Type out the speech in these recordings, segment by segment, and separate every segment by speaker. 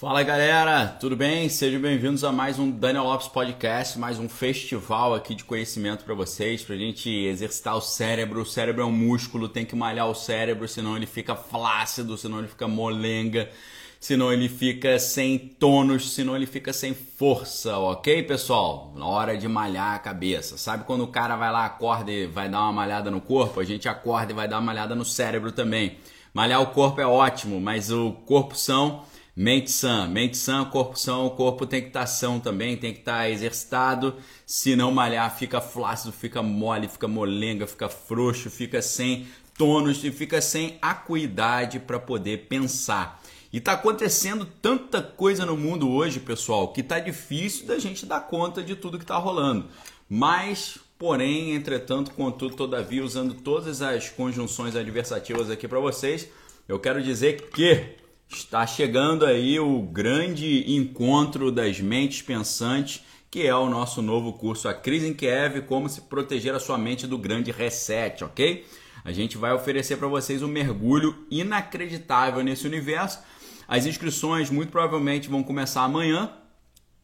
Speaker 1: Fala galera, tudo bem? Sejam bem-vindos a mais um Daniel Lopes Podcast, mais um festival aqui de conhecimento para vocês, para gente exercitar o cérebro. O cérebro é um músculo, tem que malhar o cérebro, senão ele fica flácido, senão ele fica molenga, senão ele fica sem tônus, senão ele fica sem força, ok, pessoal? Na hora de malhar a cabeça. Sabe quando o cara vai lá, acorda e vai dar uma malhada no corpo? A gente acorda e vai dar uma malhada no cérebro também. Malhar o corpo é ótimo, mas o corpo são Mente sã, mente sã, corpo são, o corpo tem que estar tá são também, tem que estar tá exercitado. Se não malhar, fica flácido, fica mole, fica molenga, fica frouxo, fica sem tônus e fica sem acuidade para poder pensar. E está acontecendo tanta coisa no mundo hoje, pessoal, que está difícil da gente dar conta de tudo que está rolando. Mas, porém, entretanto, contudo, todavia, usando todas as conjunções adversativas aqui para vocês, eu quero dizer que Está chegando aí o grande encontro das mentes pensantes, que é o nosso novo curso A Crise em Kiev, como se proteger a sua mente do grande reset, ok? A gente vai oferecer para vocês um mergulho inacreditável nesse universo. As inscrições muito provavelmente vão começar amanhã,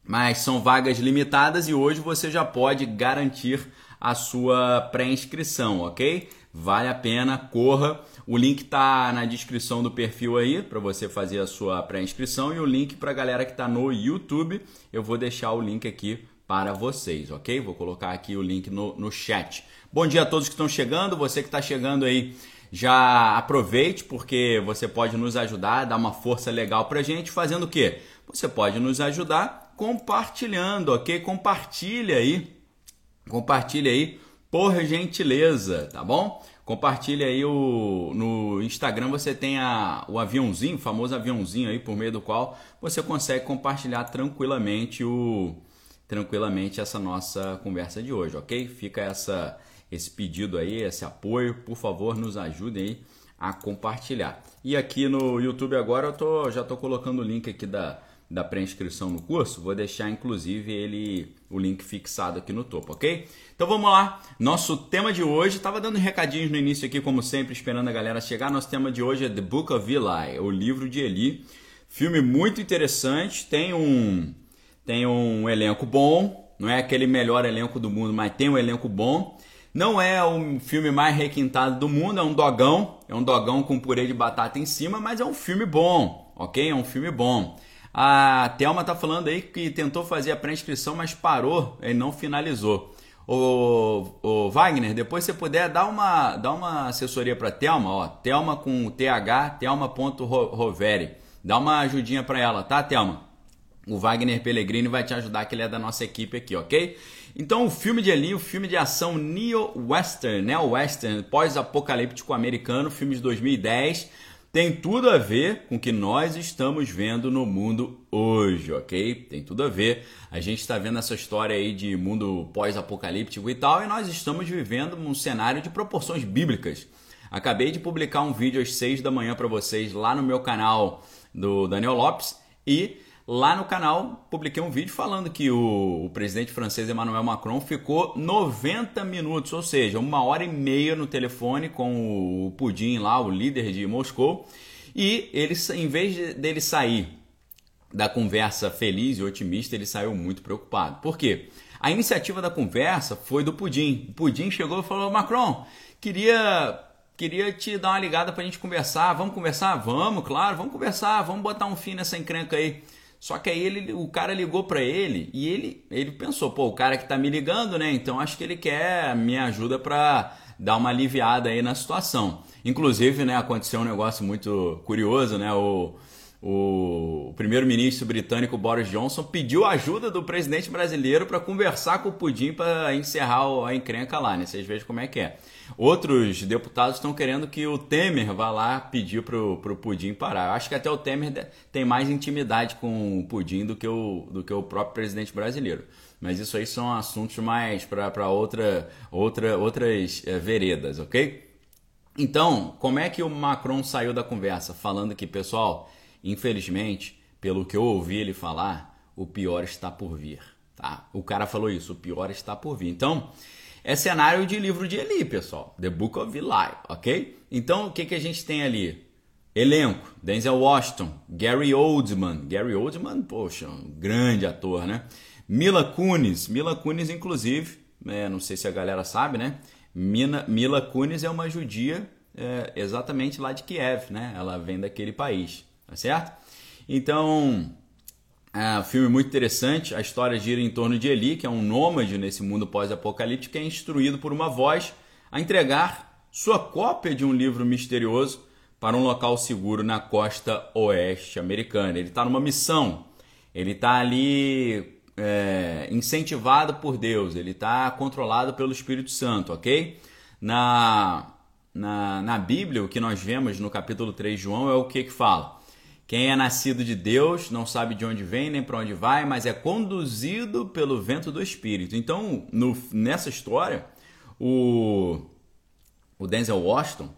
Speaker 1: mas são vagas limitadas e hoje você já pode garantir a sua pré-inscrição, ok? Vale a pena, corra. O link tá na descrição do perfil aí para você fazer a sua pré-inscrição e o link para a galera que está no YouTube, eu vou deixar o link aqui para vocês, ok? Vou colocar aqui o link no, no chat. Bom dia a todos que estão chegando, você que está chegando aí, já aproveite porque você pode nos ajudar, dar uma força legal para gente, fazendo o quê? Você pode nos ajudar compartilhando, ok? Compartilha aí, compartilha aí por gentileza, tá bom? Compartilhe aí o no Instagram você tem a, o aviãozinho, o famoso aviãozinho aí por meio do qual você consegue compartilhar tranquilamente o tranquilamente essa nossa conversa de hoje, OK? Fica essa esse pedido aí, esse apoio, por favor, nos ajudem aí a compartilhar. E aqui no YouTube agora eu tô já tô colocando o link aqui da da pré-inscrição no curso, vou deixar inclusive ele o link fixado aqui no topo, ok? Então vamos lá. Nosso tema de hoje, estava dando recadinhos no início aqui, como sempre, esperando a galera chegar. Nosso tema de hoje é The Book of Eli, o livro de Eli. Filme muito interessante, tem um tem um elenco bom, não é aquele melhor elenco do mundo, mas tem um elenco bom. Não é o filme mais requintado do mundo, é um dogão, é um dogão com purê de batata em cima, mas é um filme bom, ok? É um filme bom. A Thelma tá falando aí que tentou fazer a pré-inscrição, mas parou e não finalizou. O, o Wagner, depois você puder dar uma, dar uma assessoria para Thelma, ó, Thelma com TH, Thelma.roveri. Dá uma ajudinha para ela, tá, Thelma? O Wagner Pellegrini vai te ajudar, que ele é da nossa equipe aqui, ok? Então, o filme de Eli, o filme de ação neo-western, neo-western, pós-apocalíptico americano, filme de 2010 tem tudo a ver com o que nós estamos vendo no mundo hoje, ok? Tem tudo a ver. A gente está vendo essa história aí de mundo pós-apocalíptico e tal, e nós estamos vivendo um cenário de proporções bíblicas. Acabei de publicar um vídeo às 6 da manhã para vocês lá no meu canal do Daniel Lopes e Lá no canal publiquei um vídeo falando que o, o, presidente francês Emmanuel Macron ficou 90 minutos, ou seja, uma hora e meia no telefone com o Pudim lá, o líder de Moscou, e ele, em vez dele sair da conversa feliz e otimista, ele saiu muito preocupado. Por quê? A iniciativa da conversa foi do Pudim. O Pudim chegou e falou: Macron, queria queria te dar uma ligada para a gente conversar. Vamos conversar? Vamos, claro, vamos conversar. Vamos botar um fim nessa encrenca aí. Só que aí ele, o cara ligou para ele e ele, ele pensou, pô, o cara que tá me ligando, né? Então acho que ele quer minha ajuda para dar uma aliviada aí na situação. Inclusive, né, aconteceu um negócio muito curioso, né? O, o primeiro-ministro britânico Boris Johnson pediu ajuda do presidente brasileiro para conversar com o Pudim para encerrar a encrenca lá, né? Vocês vejam como é que é. Outros deputados estão querendo que o Temer vá lá pedir pro, pro Pudim parar. Eu acho que até o Temer tem mais intimidade com o Pudim do que o, do que o próprio presidente brasileiro. Mas isso aí são assuntos mais para outra, outra, outras é, veredas, ok? Então, como é que o Macron saiu da conversa? Falando que, pessoal, infelizmente, pelo que eu ouvi ele falar, o pior está por vir. Tá? O cara falou isso, o pior está por vir. Então, é cenário de livro de Eli, pessoal. The Book of Eli, ok? Então, o que, que a gente tem ali? Elenco: Denzel Washington, Gary Oldman. Gary Oldman, poxa, um grande ator, né? Mila Kunis. Mila Kunis, inclusive, é, não sei se a galera sabe, né? Mina, Mila Kunis é uma judia é, exatamente lá de Kiev, né? Ela vem daquele país, tá certo? Então, é um filme muito interessante. A história gira em torno de Eli, que é um nômade nesse mundo pós-apocalíptico, que é instruído por uma voz a entregar sua cópia de um livro misterioso para um local seguro na costa oeste americana. Ele está numa missão, ele está ali é, incentivado por Deus, ele está controlado pelo Espírito Santo, ok? Na, na, na Bíblia, o que nós vemos no capítulo 3 de João é o que que fala? Quem é nascido de Deus não sabe de onde vem nem para onde vai, mas é conduzido pelo vento do Espírito. Então, no, nessa história, o, o Denzel Washington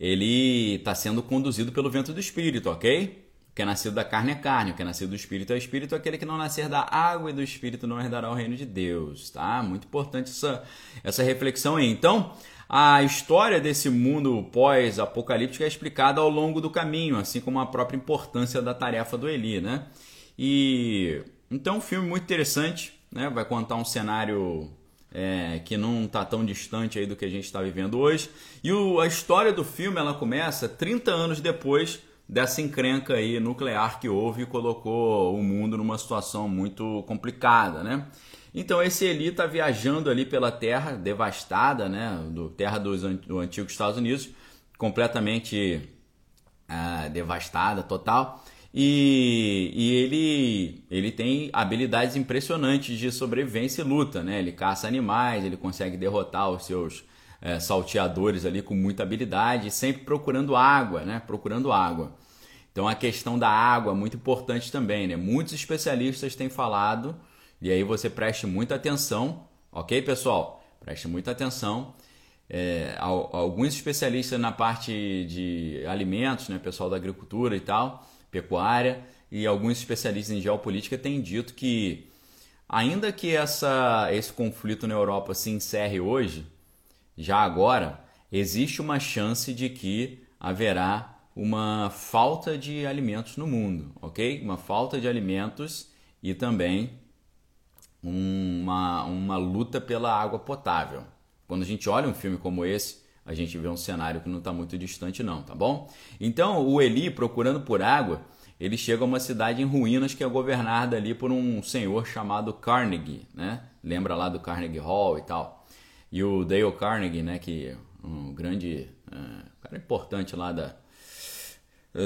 Speaker 1: ele está sendo conduzido pelo vento do Espírito, ok? O que é nascido da carne é carne, o que é nascido do Espírito é Espírito, aquele que não nascer da água e do Espírito não herdará o reino de Deus, tá? Muito importante essa, essa reflexão aí. Então, a história desse mundo pós-apocalíptico é explicada ao longo do caminho, assim como a própria importância da tarefa do Eli, né? E então um filme muito interessante, né? Vai contar um cenário é, que não está tão distante aí do que a gente está vivendo hoje. E o, a história do filme ela começa 30 anos depois dessa encrenca aí nuclear que houve e colocou o mundo numa situação muito complicada, né? Então esse Eli está viajando ali pela terra devastada, né? Do terra dos, do antigo Estados Unidos, completamente ah, devastada, total. E, e, ele, ele tem habilidades impressionantes de sobrevivência e luta, né? Ele caça animais, ele consegue derrotar os seus é, salteadores ali com muita habilidade, sempre procurando água, né? Procurando água. Então a questão da água é muito importante também, né? Muitos especialistas têm falado e aí você preste muita atenção, ok, pessoal? Preste muita atenção. É, alguns especialistas na parte de alimentos, né, pessoal da agricultura e tal, pecuária, e alguns especialistas em geopolítica têm dito que, ainda que essa, esse conflito na Europa se encerre hoje, já agora, existe uma chance de que haverá uma falta de alimentos no mundo, ok? Uma falta de alimentos e também uma, uma luta pela água potável. Quando a gente olha um filme como esse, a gente vê um cenário que não está muito distante, não, tá bom? Então, o Eli, procurando por água, ele chega a uma cidade em ruínas que é governada ali por um senhor chamado Carnegie, né? Lembra lá do Carnegie Hall e tal. E o Dale Carnegie, né, que um grande uh, cara importante lá da,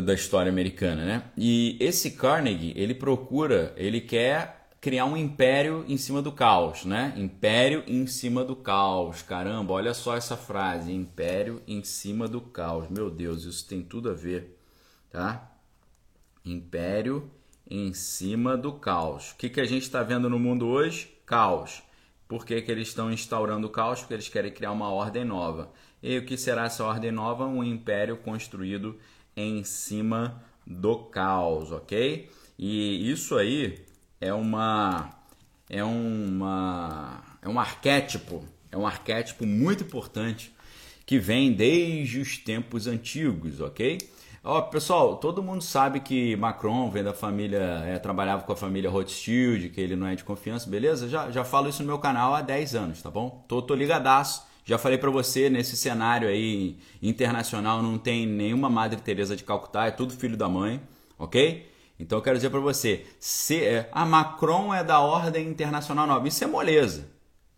Speaker 1: da história americana, né? E esse Carnegie, ele procura, ele quer criar um império em cima do caos, né? Império em cima do caos. Caramba, olha só essa frase, império em cima do caos. Meu Deus, isso tem tudo a ver, tá? Império em cima do caos. O que, que a gente está vendo no mundo hoje? Caos. Por que, que eles estão instaurando o caos? Porque eles querem criar uma ordem nova. E o que será essa ordem nova? Um império construído em cima do caos, ok? E isso aí é uma é uma é um arquétipo, é um arquétipo muito importante que vem desde os tempos antigos, ok? Ó, pessoal, todo mundo sabe que Macron vem da família, é, trabalhava com a família Rothschild, que ele não é de confiança, beleza? Já, já falo isso no meu canal há 10 anos, tá bom? Tô, tô ligadaço. Já falei para você, nesse cenário aí internacional não tem nenhuma Madre Teresa de Calcutá, é tudo filho da mãe, ok? Então eu quero dizer para você, se é, a Macron é da ordem internacional nova, isso é moleza,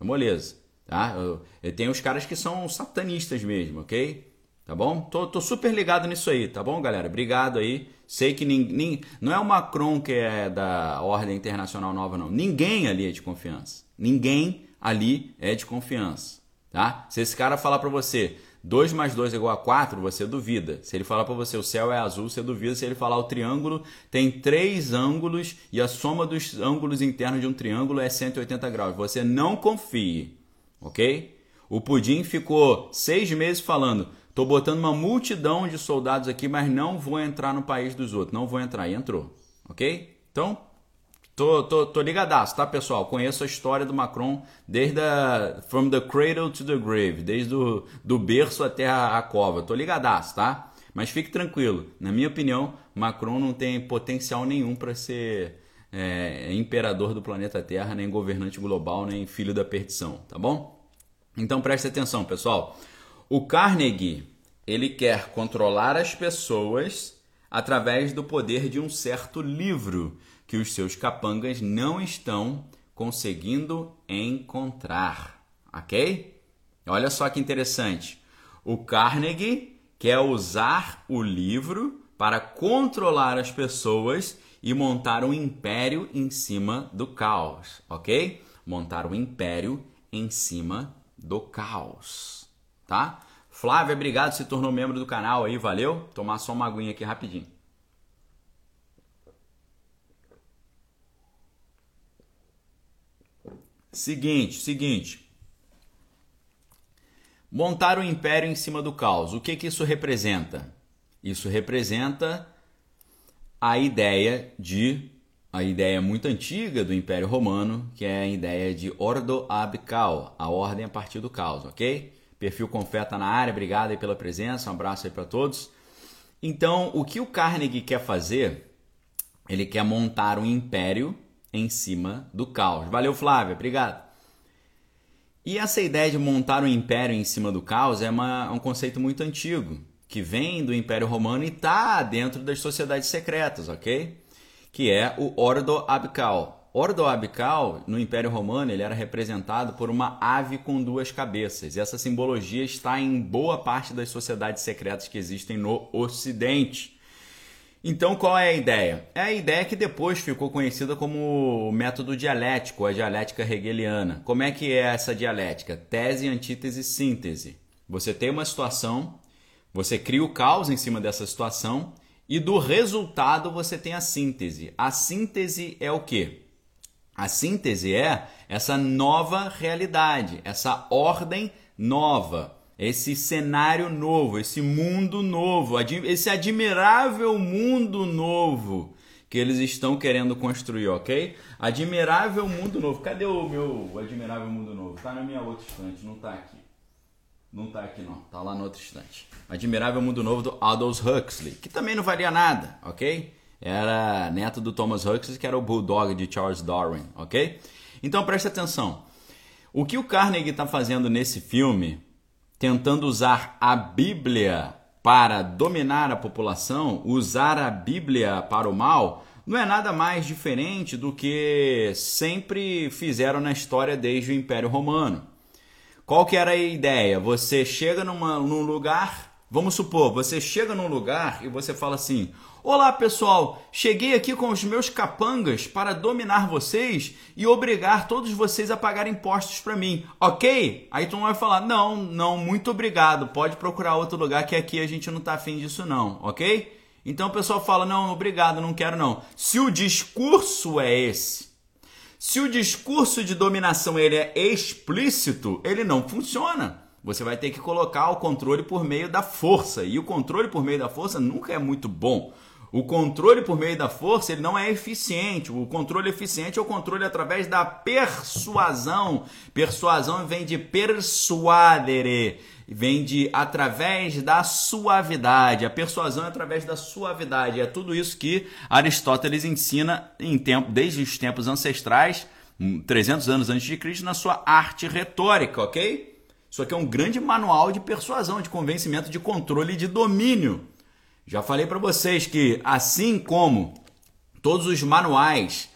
Speaker 1: é moleza, tá? Eu, eu tenho os caras que são satanistas mesmo, ok? Tá bom? Tô, tô super ligado nisso aí, tá bom, galera? Obrigado aí. Sei que ninguém, não é o Macron que é da ordem internacional nova, não. Ninguém ali é de confiança. Ninguém ali é de confiança, tá? Se esse cara falar para você, 2 mais 2 é igual a 4, você duvida. Se ele falar para você o céu é azul, você duvida. Se ele falar o triângulo tem três ângulos e a soma dos ângulos internos de um triângulo é 180 graus, você não confie, ok? O Pudim ficou seis meses falando: tô botando uma multidão de soldados aqui, mas não vou entrar no país dos outros, não vou entrar. E entrou, ok? Então, Tô, tô, tô ligadaço, tá, pessoal? Conheço a história do Macron desde a, from the cradle to the grave, desde o do berço até a, a cova. Tô ligadaço, tá? Mas fique tranquilo, na minha opinião, Macron não tem potencial nenhum para ser é, imperador do planeta Terra, nem governante global, nem filho da perdição, tá bom? Então preste atenção, pessoal. O Carnegie, ele quer controlar as pessoas através do poder de um certo livro que os seus capangas não estão conseguindo encontrar, ok? Olha só que interessante. O Carnegie quer usar o livro para controlar as pessoas e montar um império em cima do caos, ok? Montar um império em cima do caos, tá? Flávia, obrigado, se tornou membro do canal aí, valeu? Tomar só uma aguinha aqui rapidinho. Seguinte, seguinte. Montar um império em cima do caos. O que que isso representa? Isso representa a ideia de a ideia muito antiga do Império Romano, que é a ideia de ordo ab caos, a ordem a partir do caos, ok? Perfil Confeta na área, obrigado aí pela presença, um abraço aí para todos. Então, o que o Carnegie quer fazer? Ele quer montar um império em cima do caos. Valeu, Flávia, obrigado. E essa ideia de montar um império em cima do caos é uma, um conceito muito antigo que vem do Império Romano e está dentro das sociedades secretas, ok? Que é o Ordo Abical. Ordo Abical, no Império Romano, ele era representado por uma ave com duas cabeças. E essa simbologia está em boa parte das sociedades secretas que existem no Ocidente. Então, qual é a ideia? É a ideia que depois ficou conhecida como método dialético, a dialética hegeliana. Como é que é essa dialética? Tese, antítese, síntese. Você tem uma situação você cria o caos em cima dessa situação e do resultado você tem a síntese. A síntese é o quê? A síntese é essa nova realidade, essa ordem nova, esse cenário novo, esse mundo novo, esse admirável mundo novo que eles estão querendo construir, ok? Admirável mundo novo. Cadê o meu admirável mundo novo? Tá na minha outra estante, não tá aqui. Não tá aqui não, tá lá no outro instante. Admirável Mundo Novo do Aldous Huxley, que também não valia nada, ok? Era neto do Thomas Huxley, que era o bulldog de Charles Darwin, ok? Então preste atenção. O que o Carnegie está fazendo nesse filme, tentando usar a Bíblia para dominar a população, usar a Bíblia para o mal, não é nada mais diferente do que sempre fizeram na história desde o Império Romano. Qual que era a ideia? Você chega numa, num lugar, vamos supor, você chega num lugar e você fala assim: Olá pessoal, cheguei aqui com os meus capangas para dominar vocês e obrigar todos vocês a pagar impostos para mim, ok? Aí tu vai falar: Não, não, muito obrigado, pode procurar outro lugar que aqui a gente não tá afim disso, não, ok? Então o pessoal fala: Não, obrigado, não quero não. Se o discurso é esse, se o discurso de dominação ele é explícito, ele não funciona. Você vai ter que colocar o controle por meio da força. E o controle por meio da força nunca é muito bom. O controle por meio da força ele não é eficiente. O controle eficiente é o controle através da persuasão. Persuasão vem de persuadere vem de através da suavidade. A persuasão é através da suavidade. É tudo isso que Aristóteles ensina em tempo, desde os tempos ancestrais, 300 hum, anos antes de Cristo, na sua arte retórica, ok? Isso aqui é um grande manual de persuasão, de convencimento, de controle e de domínio. Já falei para vocês que, assim como todos os manuais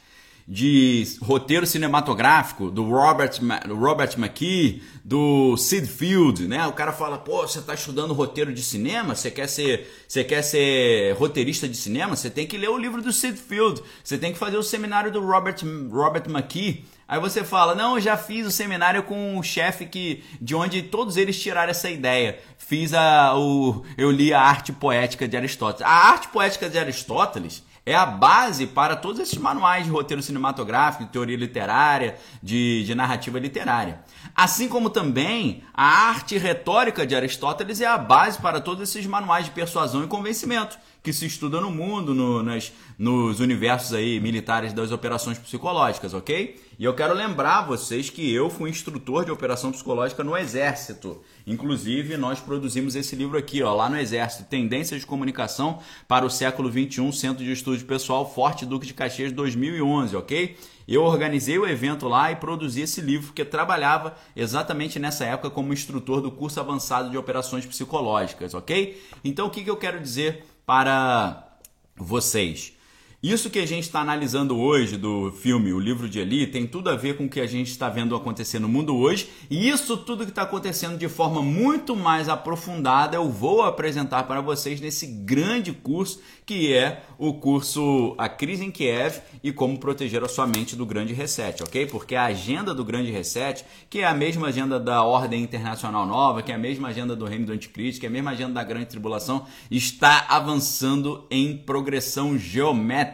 Speaker 1: de roteiro cinematográfico do Robert, Robert McKee, do Sid Field, né? O cara fala, pô, você está estudando roteiro de cinema, você quer ser, você quer ser roteirista de cinema, você tem que ler o livro do Sid Field, você tem que fazer o seminário do Robert, Robert McKee. Aí você fala, não, já fiz o seminário com o chefe que de onde todos eles tiraram essa ideia. Fiz a, o, eu li a arte poética de Aristóteles. A arte poética de Aristóteles é a base para todos esses manuais de roteiro cinematográfico, de teoria literária, de, de narrativa literária. Assim como também a arte retórica de Aristóteles é a base para todos esses manuais de persuasão e convencimento que se estuda no mundo, no, nas, nos universos aí militares das operações psicológicas, ok? E eu quero lembrar vocês que eu fui instrutor de operação psicológica no Exército. Inclusive, nós produzimos esse livro aqui, ó, lá no Exército, Tendências de Comunicação para o Século XXI, Centro de Estudo Pessoal Forte Duque de Caxias 2011, ok? Eu organizei o evento lá e produzi esse livro, porque trabalhava exatamente nessa época como instrutor do curso avançado de operações psicológicas, ok? Então, o que, que eu quero dizer para vocês? Isso que a gente está analisando hoje do filme O Livro de Eli tem tudo a ver com o que a gente está vendo acontecer no mundo hoje, e isso tudo que está acontecendo de forma muito mais aprofundada eu vou apresentar para vocês nesse grande curso que é o curso A Crise em Kiev e Como Proteger a Sua Mente do Grande Reset, ok? Porque a agenda do Grande Reset, que é a mesma agenda da Ordem Internacional Nova, que é a mesma agenda do Reino do Anticristo, que é a mesma agenda da Grande Tribulação, está avançando em progressão geométrica,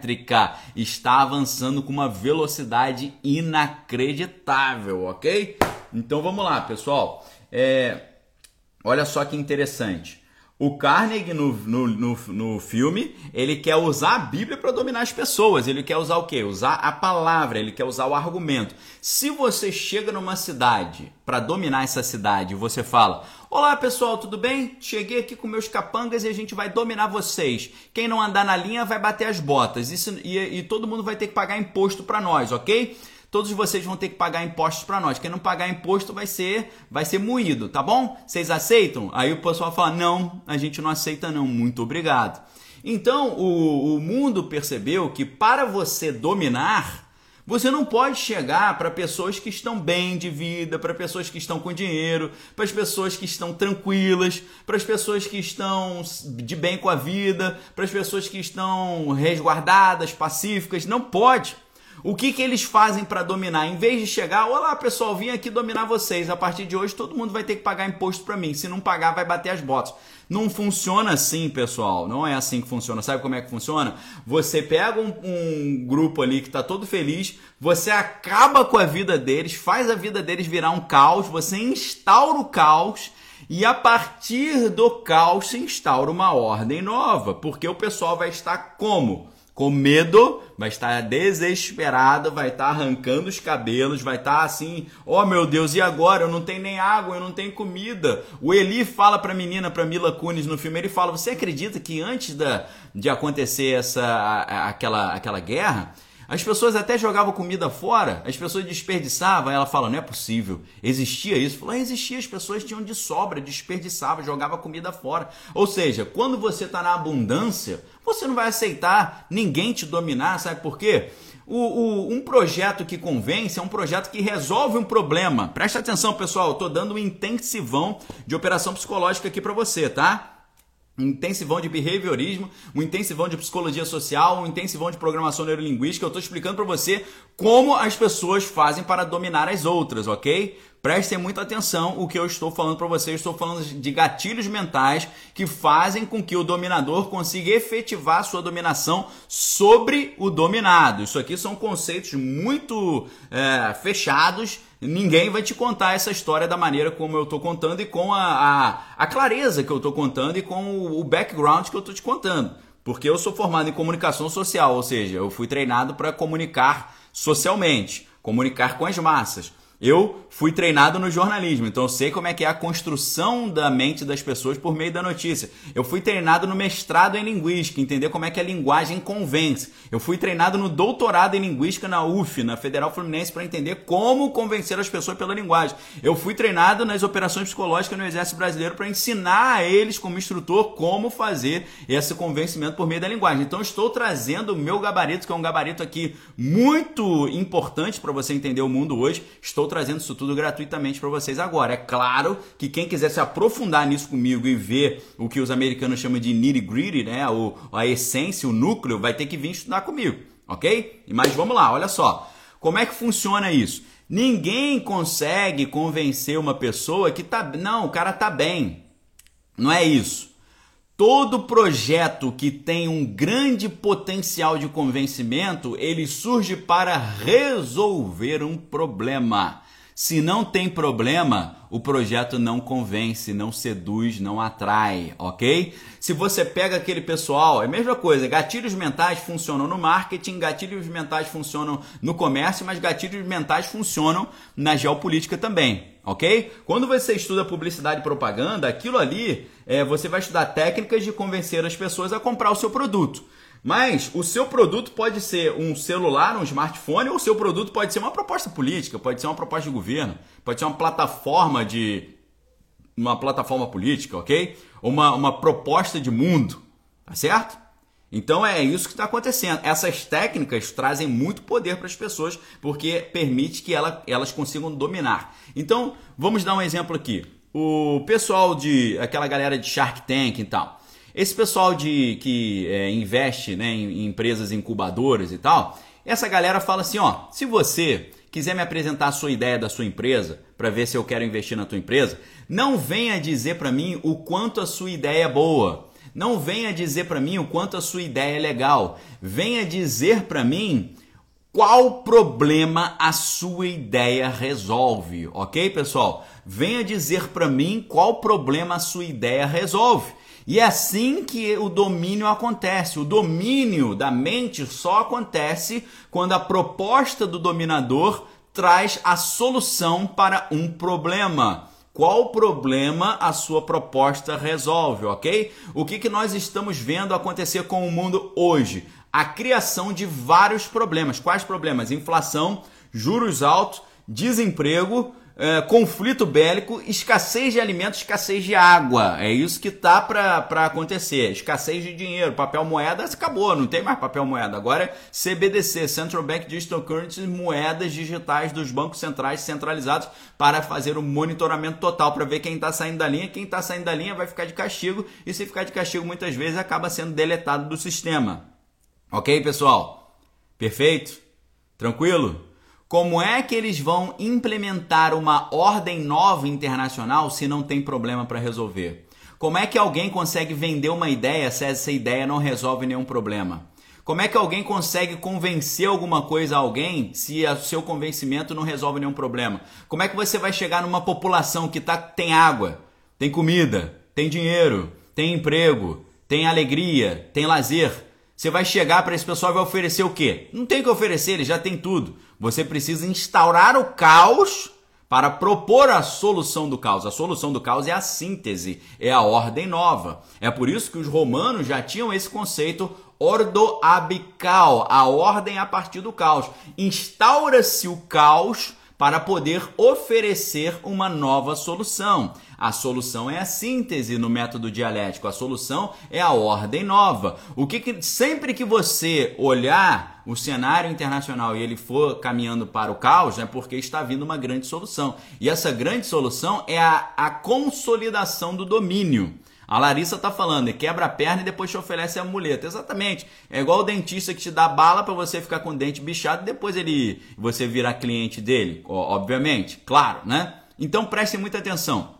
Speaker 1: está avançando com uma velocidade inacreditável, ok? Então vamos lá, pessoal. É... Olha só que interessante. O Carnegie no, no, no, no, filme, ele quer usar a Bíblia para dominar as pessoas. Ele quer usar o quê? Usar a palavra, ele quer usar o argumento. Se você chega numa cidade para dominar essa cidade, você fala: Olá pessoal, tudo bem? Cheguei aqui com meus capangas e a gente vai dominar vocês. Quem não andar na linha vai bater as botas. Isso, e, e todo mundo vai ter que pagar imposto para nós, ok? Todos vocês vão ter que pagar impostos para nós. Quem não pagar imposto vai ser vai ser moído, tá bom? Vocês aceitam? Aí o pessoal fala: "Não, a gente não aceita não. Muito obrigado". Então, o, o mundo percebeu que para você dominar, você não pode chegar para pessoas que estão bem de vida, para pessoas que estão com dinheiro, para as pessoas que estão tranquilas, para as pessoas que estão de bem com a vida, para as pessoas que estão resguardadas, pacíficas. Não pode. O que, que eles fazem para dominar? Em vez de chegar, olá pessoal, vim aqui dominar vocês. A partir de hoje todo mundo vai ter que pagar imposto para mim. Se não pagar, vai bater as botas. Não funciona assim, pessoal. Não é assim que funciona. Sabe como é que funciona? Você pega um, um grupo ali que está todo feliz, você acaba com a vida deles, faz a vida deles virar um caos, você instaura o caos. E a partir do caos se instaura uma ordem nova, porque o pessoal vai estar como? Com medo, vai estar desesperado, vai estar arrancando os cabelos, vai estar assim, oh meu Deus, e agora? Eu não tenho nem água, eu não tenho comida. O Eli fala para a menina, para Mila Kunis no filme, ele fala: "Você acredita que antes da, de acontecer essa aquela aquela guerra, as pessoas até jogavam comida fora, as pessoas desperdiçavam. Ela fala: não é possível. Existia isso? Falou: existia, as pessoas tinham de sobra, desperdiçavam, jogava comida fora. Ou seja, quando você está na abundância, você não vai aceitar ninguém te dominar, sabe por quê? O, o, um projeto que convence é um projeto que resolve um problema. Presta atenção, pessoal, eu estou dando um intensivão de operação psicológica aqui para você, tá? Um intensivão de behaviorismo, um intensivão de psicologia social, um intensivão de programação neurolinguística. Eu estou explicando para você como as pessoas fazem para dominar as outras, ok? Prestem muita atenção o que eu estou falando para vocês. Estou falando de gatilhos mentais que fazem com que o dominador consiga efetivar sua dominação sobre o dominado. Isso aqui são conceitos muito é, fechados ninguém vai te contar essa história da maneira como eu estou contando e com a, a, a, clareza que eu estou contando e com o, o background que eu estou te contando. Porque eu sou formado em comunicação social, ou seja, eu fui treinado para comunicar socialmente, comunicar com as massas. Eu fui treinado no jornalismo, então eu sei como é que é a construção da mente das pessoas por meio da notícia. Eu fui treinado no mestrado em linguística, entender como é que a linguagem convence. Eu fui treinado no doutorado em linguística na UF, na Federal Fluminense, para entender como convencer as pessoas pela linguagem. Eu fui treinado nas operações psicológicas no Exército Brasileiro para ensinar a eles, como instrutor, como fazer esse convencimento por meio da linguagem. Então estou trazendo o meu gabarito, que é um gabarito aqui muito importante para você entender o mundo hoje. Estou trazendo isso tudo gratuitamente para vocês agora. É claro que quem quiser se aprofundar nisso comigo e ver o que os americanos chamam de nitty-gritty, né? O, a essência, o núcleo, vai ter que vir estudar comigo, ok? Mas vamos lá, olha só. Como é que funciona isso? Ninguém consegue convencer uma pessoa que tá. Não, o cara tá bem. Não é isso. Todo projeto que tem um grande potencial de convencimento, ele surge para resolver um problema. Se não tem problema, o projeto não convence, não seduz, não atrai, ok? Se você pega aquele pessoal, é a mesma coisa, gatilhos mentais funcionam no marketing, gatilhos mentais funcionam no comércio, mas gatilhos mentais funcionam na geopolítica também, ok? Quando você estuda publicidade e propaganda, aquilo ali, é, você vai estudar técnicas de convencer as pessoas a comprar o seu produto. Mas o seu produto pode ser um celular, um smartphone, ou o seu produto pode ser uma proposta política, pode ser uma proposta de governo, pode ser uma plataforma de. uma plataforma política, ok? Uma, uma proposta de mundo, tá certo? Então é isso que está acontecendo. Essas técnicas trazem muito poder para as pessoas porque permite que ela, elas consigam dominar. Então vamos dar um exemplo aqui. O pessoal de aquela galera de Shark Tank e tal. Esse pessoal de que é, investe né, em, em empresas incubadoras e tal, essa galera fala assim, ó, se você quiser me apresentar a sua ideia da sua empresa para ver se eu quero investir na tua empresa, não venha dizer para mim o quanto a sua ideia é boa. Não venha dizer para mim o quanto a sua ideia é legal. Venha dizer para mim qual problema a sua ideia resolve, ok, pessoal? Venha dizer para mim qual problema a sua ideia resolve. E é assim que o domínio acontece. O domínio da mente só acontece quando a proposta do dominador traz a solução para um problema. Qual problema a sua proposta resolve, ok? O que, que nós estamos vendo acontecer com o mundo hoje? A criação de vários problemas. Quais problemas? Inflação, juros altos, desemprego é, conflito bélico, escassez de alimentos, escassez de água. É isso que tá para acontecer. Escassez de dinheiro, papel moeda acabou, não tem mais papel moeda. Agora é CBDC, Central Bank Digital Currencies, moedas digitais dos bancos centrais centralizados para fazer o um monitoramento total para ver quem está saindo da linha. Quem está saindo da linha vai ficar de castigo e se ficar de castigo muitas vezes acaba sendo deletado do sistema. Ok, pessoal? Perfeito? Tranquilo? Como é que eles vão implementar uma ordem nova internacional se não tem problema para resolver? Como é que alguém consegue vender uma ideia se essa ideia não resolve nenhum problema? Como é que alguém consegue convencer alguma coisa a alguém se o seu convencimento não resolve nenhum problema? Como é que você vai chegar numa população que tá, tem água, tem comida, tem dinheiro, tem emprego, tem alegria, tem lazer? Você vai chegar para esse pessoal e vai oferecer o quê? Não tem o que oferecer, ele já tem tudo. Você precisa instaurar o caos para propor a solução do caos. A solução do caos é a síntese, é a ordem nova. É por isso que os romanos já tinham esse conceito ordo abical, a ordem a partir do caos. Instaura-se o caos para poder oferecer uma nova solução. A solução é a síntese no método dialético, a solução é a ordem nova. O que, que sempre que você olhar o cenário internacional e ele for caminhando para o caos, é porque está vindo uma grande solução. E essa grande solução é a, a consolidação do domínio. A Larissa tá falando, quebra a perna e depois te oferece a muleta. Exatamente. É igual o dentista que te dá bala para você ficar com o dente bichado e depois ele você virar cliente dele, obviamente. Claro, né? Então preste muita atenção.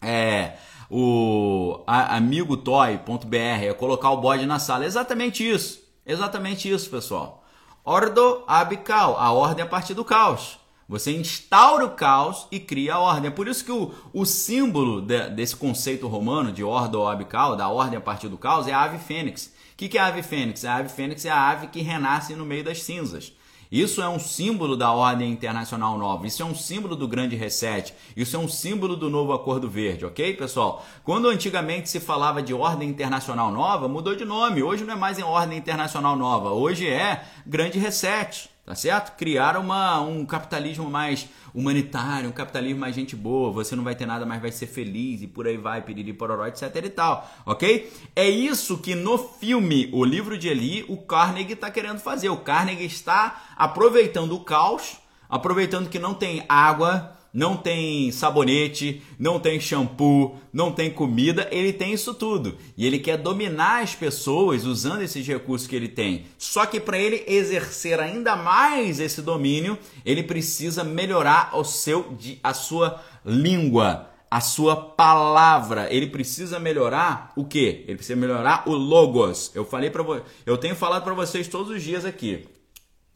Speaker 1: É, o amigotoy.br é colocar o bode na sala. Exatamente isso. Exatamente isso, pessoal. Ordo abical, a ordem a partir do caos. Você instaura o caos e cria a ordem. É por isso que o, o símbolo de, desse conceito romano de ordo abical, da ordem a partir do caos, é a ave fênix. O que, que é a ave fênix? A ave fênix é a ave que renasce no meio das cinzas. Isso é um símbolo da ordem internacional nova, isso é um símbolo do grande reset, isso é um símbolo do novo acordo verde, ok, pessoal? Quando antigamente se falava de ordem internacional nova, mudou de nome. Hoje não é mais em ordem internacional nova, hoje é grande reset tá certo? Criar uma, um capitalismo mais humanitário, um capitalismo mais gente boa, você não vai ter nada, mas vai ser feliz e por aí vai, piriri pororó, etc e tal, ok? É isso que no filme O Livro de Eli, o Carnegie está querendo fazer. O Carnegie está aproveitando o caos, aproveitando que não tem água, não tem sabonete, não tem shampoo, não tem comida, ele tem isso tudo. E ele quer dominar as pessoas usando esses recursos que ele tem. Só que para ele exercer ainda mais esse domínio, ele precisa melhorar o seu, a sua língua, a sua palavra. Ele precisa melhorar o quê? Ele precisa melhorar o logos. Eu falei para eu tenho falado para vocês todos os dias aqui.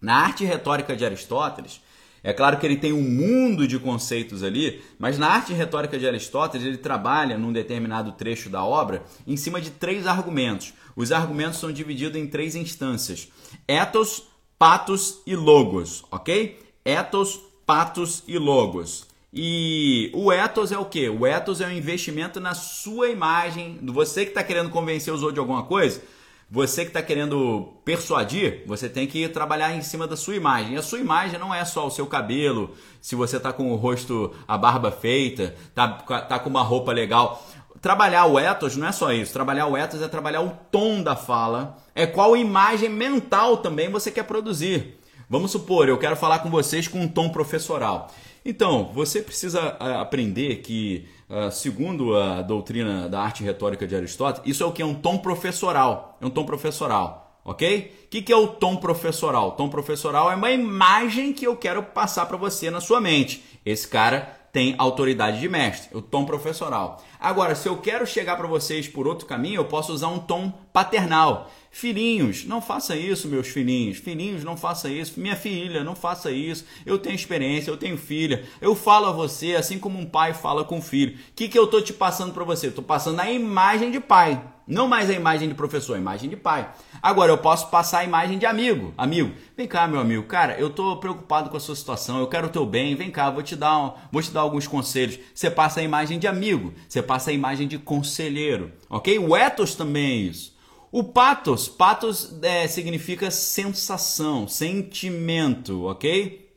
Speaker 1: Na arte retórica de Aristóteles, É claro que ele tem um mundo de conceitos ali, mas na arte retórica de Aristóteles ele trabalha num determinado trecho da obra em cima de três argumentos. Os argumentos são divididos em três instâncias: ethos, patos e logos, ok? Ethos, patos e logos. E o ethos é o que? O ethos é o investimento na sua imagem. Você que está querendo convencer os outros de alguma coisa, você que está querendo persuadir, você tem que trabalhar em cima da sua imagem. E a sua imagem não é só o seu cabelo, se você está com o rosto, a barba feita, tá, tá com uma roupa legal. Trabalhar o ethos não é só isso. Trabalhar o ethos é trabalhar o tom da fala. É qual imagem mental também você quer produzir. Vamos supor, eu quero falar com vocês com um tom professoral. Então, você precisa eh, aprender que, eh, segundo a doutrina da arte retórica de Aristóteles, isso é o que? É um tom professoral. É um tom professoral, ok? O que, que é o tom professoral? O tom professoral é uma imagem que eu quero passar para você na sua mente. Esse cara tem autoridade de mestre, o tom professoral. Agora, se eu quero chegar para vocês por outro caminho, eu posso usar um tom paternal. Filhinhos, não faça isso, meus filhinhos. Filhinhos, não faça isso. Minha filha, não faça isso. Eu tenho experiência, eu tenho filha. Eu falo a você assim como um pai fala com o filho. O que, que eu estou te passando para você? Estou passando a imagem de pai. Não mais a imagem de professor, a imagem de pai. Agora eu posso passar a imagem de amigo. Amigo, vem cá, meu amigo. Cara, eu estou preocupado com a sua situação. Eu quero o teu bem. Vem cá, vou te dar, um, vou te dar alguns conselhos. Você passa a imagem de amigo. Você passa a imagem de conselheiro, ok? O ethos também é isso. O patos, patos é, significa sensação, sentimento, ok?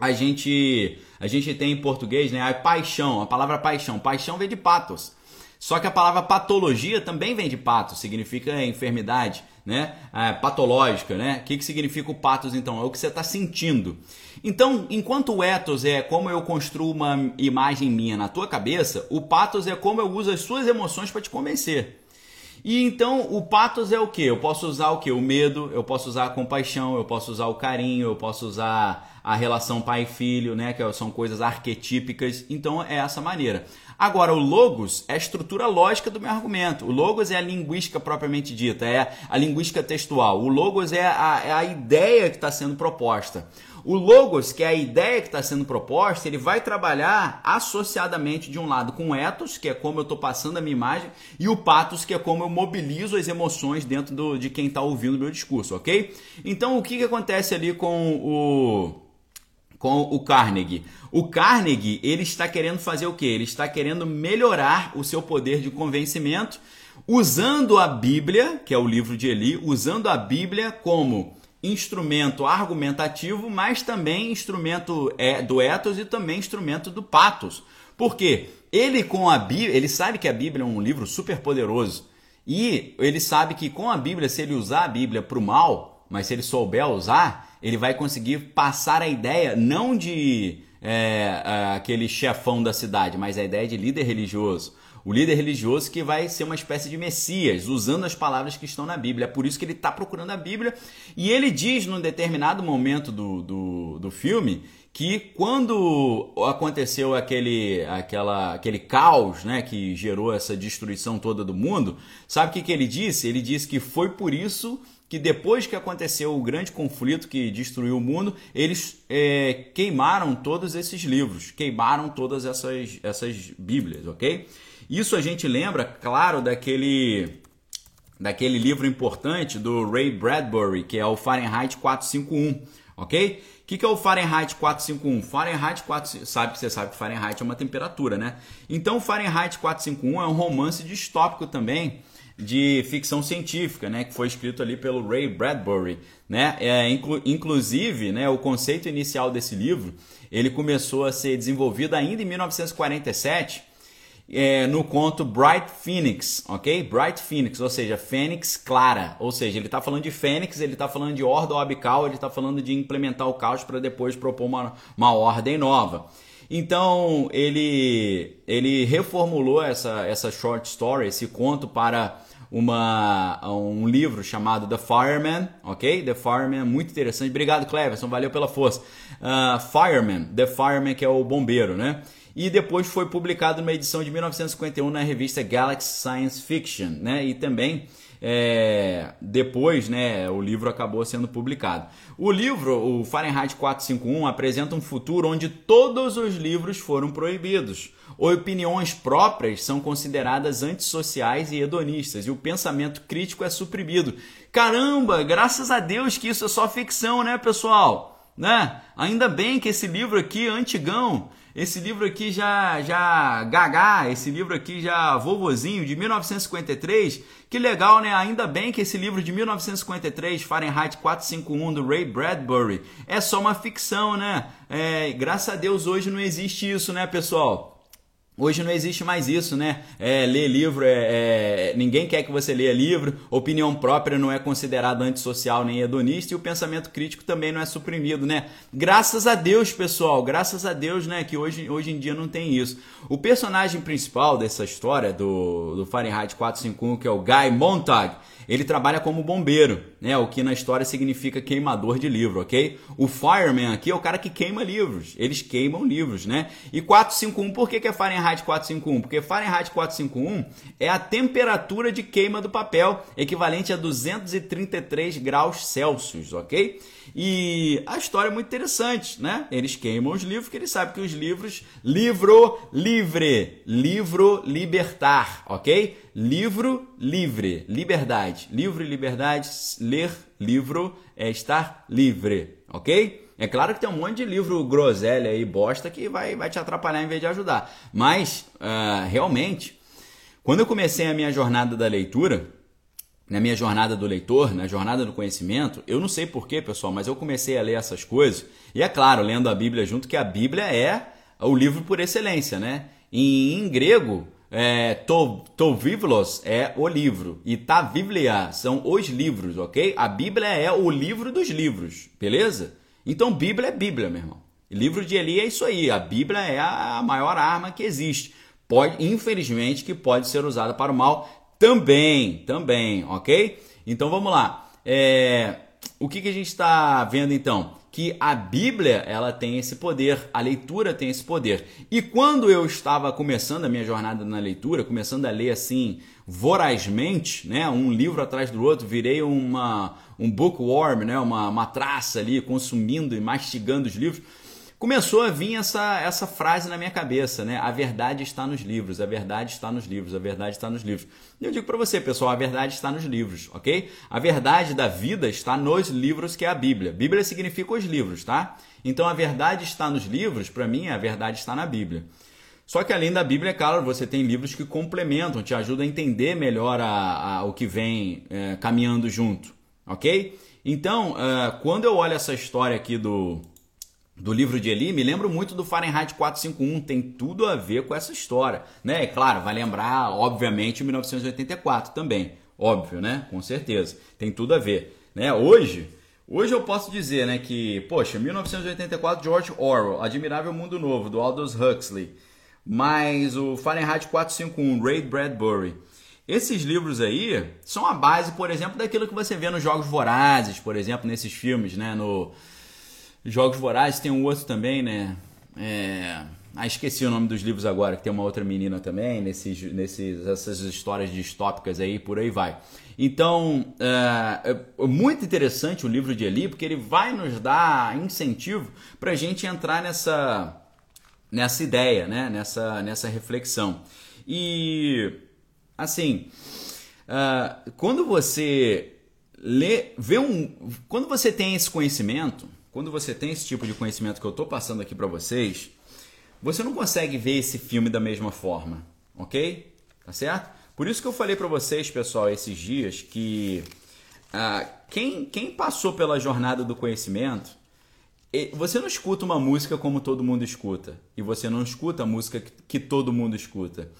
Speaker 1: A gente, a gente tem em português, né, a paixão, a palavra paixão. Paixão vem de patos. Só que a palavra patologia também vem de patos, significa enfermidade, né? É, patológica, né? O que, que significa o patos então? É o que você está sentindo. Então, enquanto o ethos é como eu construo uma imagem minha na tua cabeça, o patos é como eu uso as suas emoções para te convencer. E então o patos é o que? Eu posso usar o que? O medo, eu posso usar a compaixão, eu posso usar o carinho, eu posso usar a relação pai filho, né? Que são coisas arquetípicas. Então é essa maneira. Agora, o logos é a estrutura lógica do meu argumento. O logos é a linguística propriamente dita, é a linguística textual. O logos é a, é a ideia que está sendo proposta. O logos, que é a ideia que está sendo proposta, ele vai trabalhar associadamente de um lado com o ethos, que é como eu estou passando a minha imagem, e o patos, que é como eu mobilizo as emoções dentro do, de quem está ouvindo o meu discurso, ok? Então, o que, que acontece ali com o com o Carnegie. O Carnegie, ele está querendo fazer o quê? Ele está querendo melhorar o seu poder de convencimento usando a Bíblia, que é o livro de Eli, usando a Bíblia como instrumento argumentativo, mas também instrumento é, do ethos e também instrumento do patos. Por quê? Ele com a Bíblia, ele sabe que a Bíblia é um livro super poderoso e ele sabe que com a Bíblia, se ele usar a Bíblia para o mal, mas se ele souber usar, ele vai conseguir passar a ideia não de é, aquele chefão da cidade, mas a ideia de líder religioso o líder religioso que vai ser uma espécie de Messias, usando as palavras que estão na Bíblia. É por isso que ele está procurando a Bíblia. E ele diz num determinado momento do, do, do filme que quando aconteceu aquele, aquela, aquele caos né, que gerou essa destruição toda do mundo, sabe o que, que ele disse? Ele disse que foi por isso que depois que aconteceu o grande conflito que destruiu o mundo, eles é, queimaram todos esses livros, queimaram todas essas, essas Bíblias, ok? Isso a gente lembra, claro, daquele daquele livro importante do Ray Bradbury, que é o Fahrenheit 451, ok? O que, que é o Fahrenheit 451? Fahrenheit 4, sabe que você sabe que Fahrenheit é uma temperatura, né? Então, Fahrenheit 451 é um romance distópico também de ficção científica, né? Que foi escrito ali pelo Ray Bradbury, né? É, inclu, inclusive, né? O conceito inicial desse livro ele começou a ser desenvolvido ainda em 1947 é, no conto Bright Phoenix, ok? Bright Phoenix, ou seja, Fênix clara. Ou seja, ele está falando de Fênix, ele está falando de ordem abical, ele está falando de implementar o caos para depois propor uma, uma ordem nova. Então ele, ele reformulou essa, essa short story, esse conto, para uma, um livro chamado The Fireman, ok? The Fireman, muito interessante. Obrigado, Cleverson, valeu pela força. Uh, Fireman, The Fireman, que é o bombeiro, né? E depois foi publicado numa edição de 1951 na revista Galaxy Science Fiction, né? E também é, depois, né, o livro acabou sendo publicado. O livro, o Fahrenheit 451, apresenta um futuro onde todos os livros foram proibidos. Opiniões próprias são consideradas antissociais e hedonistas, e o pensamento crítico é suprimido. Caramba, graças a Deus que isso é só ficção, né, pessoal? Né? Ainda bem que esse livro aqui, antigão, esse livro aqui já já gagá, esse livro aqui já vovozinho de 1953. Que legal, né? Ainda bem que esse livro de 1953, Fahrenheit 451 do Ray Bradbury, é só uma ficção, né? É, graças a Deus hoje não existe isso, né, pessoal? Hoje não existe mais isso, né? É, ler livro, é, é, ninguém quer que você leia livro, opinião própria não é considerada antissocial nem hedonista e o pensamento crítico também não é suprimido, né? Graças a Deus, pessoal, graças a Deus, né, que hoje, hoje em dia não tem isso. O personagem principal dessa história do, do Fahrenheit 451, que é o Guy Montag, ele trabalha como bombeiro, né? O que na história significa queimador de livro, ok? O fireman aqui é o cara que queima livros. Eles queimam livros, né? E 451, por que, que é Fahrenheit 451? Porque Fahrenheit 451 é a temperatura de queima do papel, equivalente a 233 graus Celsius, ok? E a história é muito interessante, né? Eles queimam os livros, porque eles sabem que os livros, livro livre, livro libertar, ok? Livro livre, liberdade, livro e liberdade, ler livro é estar livre, ok? É claro que tem um monte de livro groselha aí, bosta, que vai, vai te atrapalhar em vez de ajudar. Mas, uh, realmente, quando eu comecei a minha jornada da leitura, na minha jornada do leitor, na jornada do conhecimento, eu não sei porquê, pessoal, mas eu comecei a ler essas coisas. E é claro, lendo a Bíblia junto, que a Bíblia é o livro por excelência, né? Em, em grego, é, to, Tovivlos é o livro e Tavivlia são os livros, ok? A Bíblia é o livro dos livros, beleza? Então, Bíblia é Bíblia, meu irmão. livro de Eli é isso aí. A Bíblia é a maior arma que existe. Pode, infelizmente, que pode ser usada para o mal também, também, ok? Então vamos lá. É, o que, que a gente está vendo então? Que a Bíblia ela tem esse poder, a leitura tem esse poder. E quando eu estava começando a minha jornada na leitura, começando a ler assim vorazmente, né, um livro atrás do outro, virei uma um bookworm, né, uma, uma traça ali, consumindo e mastigando os livros começou a vir essa, essa frase na minha cabeça, né? A verdade está nos livros, a verdade está nos livros, a verdade está nos livros. E eu digo para você, pessoal, a verdade está nos livros, ok? A verdade da vida está nos livros que é a Bíblia. Bíblia significa os livros, tá? Então a verdade está nos livros, para mim, a verdade está na Bíblia. Só que além da Bíblia, é claro, você tem livros que complementam, te ajudam a entender melhor a, a o que vem é, caminhando junto, ok? Então, uh, quando eu olho essa história aqui do, do livro de Eli, me lembro muito do Fahrenheit 451, tem tudo a ver com essa história, né? É claro, vai lembrar, obviamente, 1984 também, óbvio, né? Com certeza, tem tudo a ver, né? Hoje, hoje eu posso dizer, né, que, poxa, 1984, George Orwell, Admirável Mundo Novo, do Aldous Huxley, mais o Fahrenheit 451, Ray Bradbury. Esses livros aí são a base, por exemplo, daquilo que você vê nos Jogos Vorazes, por exemplo, nesses filmes, né, no Jogos Vorazes tem um outro também, né? É... Ah, esqueci o nome dos livros agora, que tem uma outra menina também, nesses, nesses, essas histórias distópicas aí, por aí vai. Então, é, é muito interessante o livro de Eli, porque ele vai nos dar incentivo para a gente entrar nessa, nessa ideia, né? nessa, nessa reflexão. E, assim, uh, quando você lê, vê um. Quando você tem esse conhecimento, quando você tem esse tipo de conhecimento que eu estou passando aqui para vocês, você não consegue ver esse filme da mesma forma, ok? Tá certo? Por isso que eu falei para vocês, pessoal, esses dias que ah, quem, quem passou pela jornada do conhecimento, você não escuta uma música como todo mundo escuta e você não escuta a música que todo mundo escuta.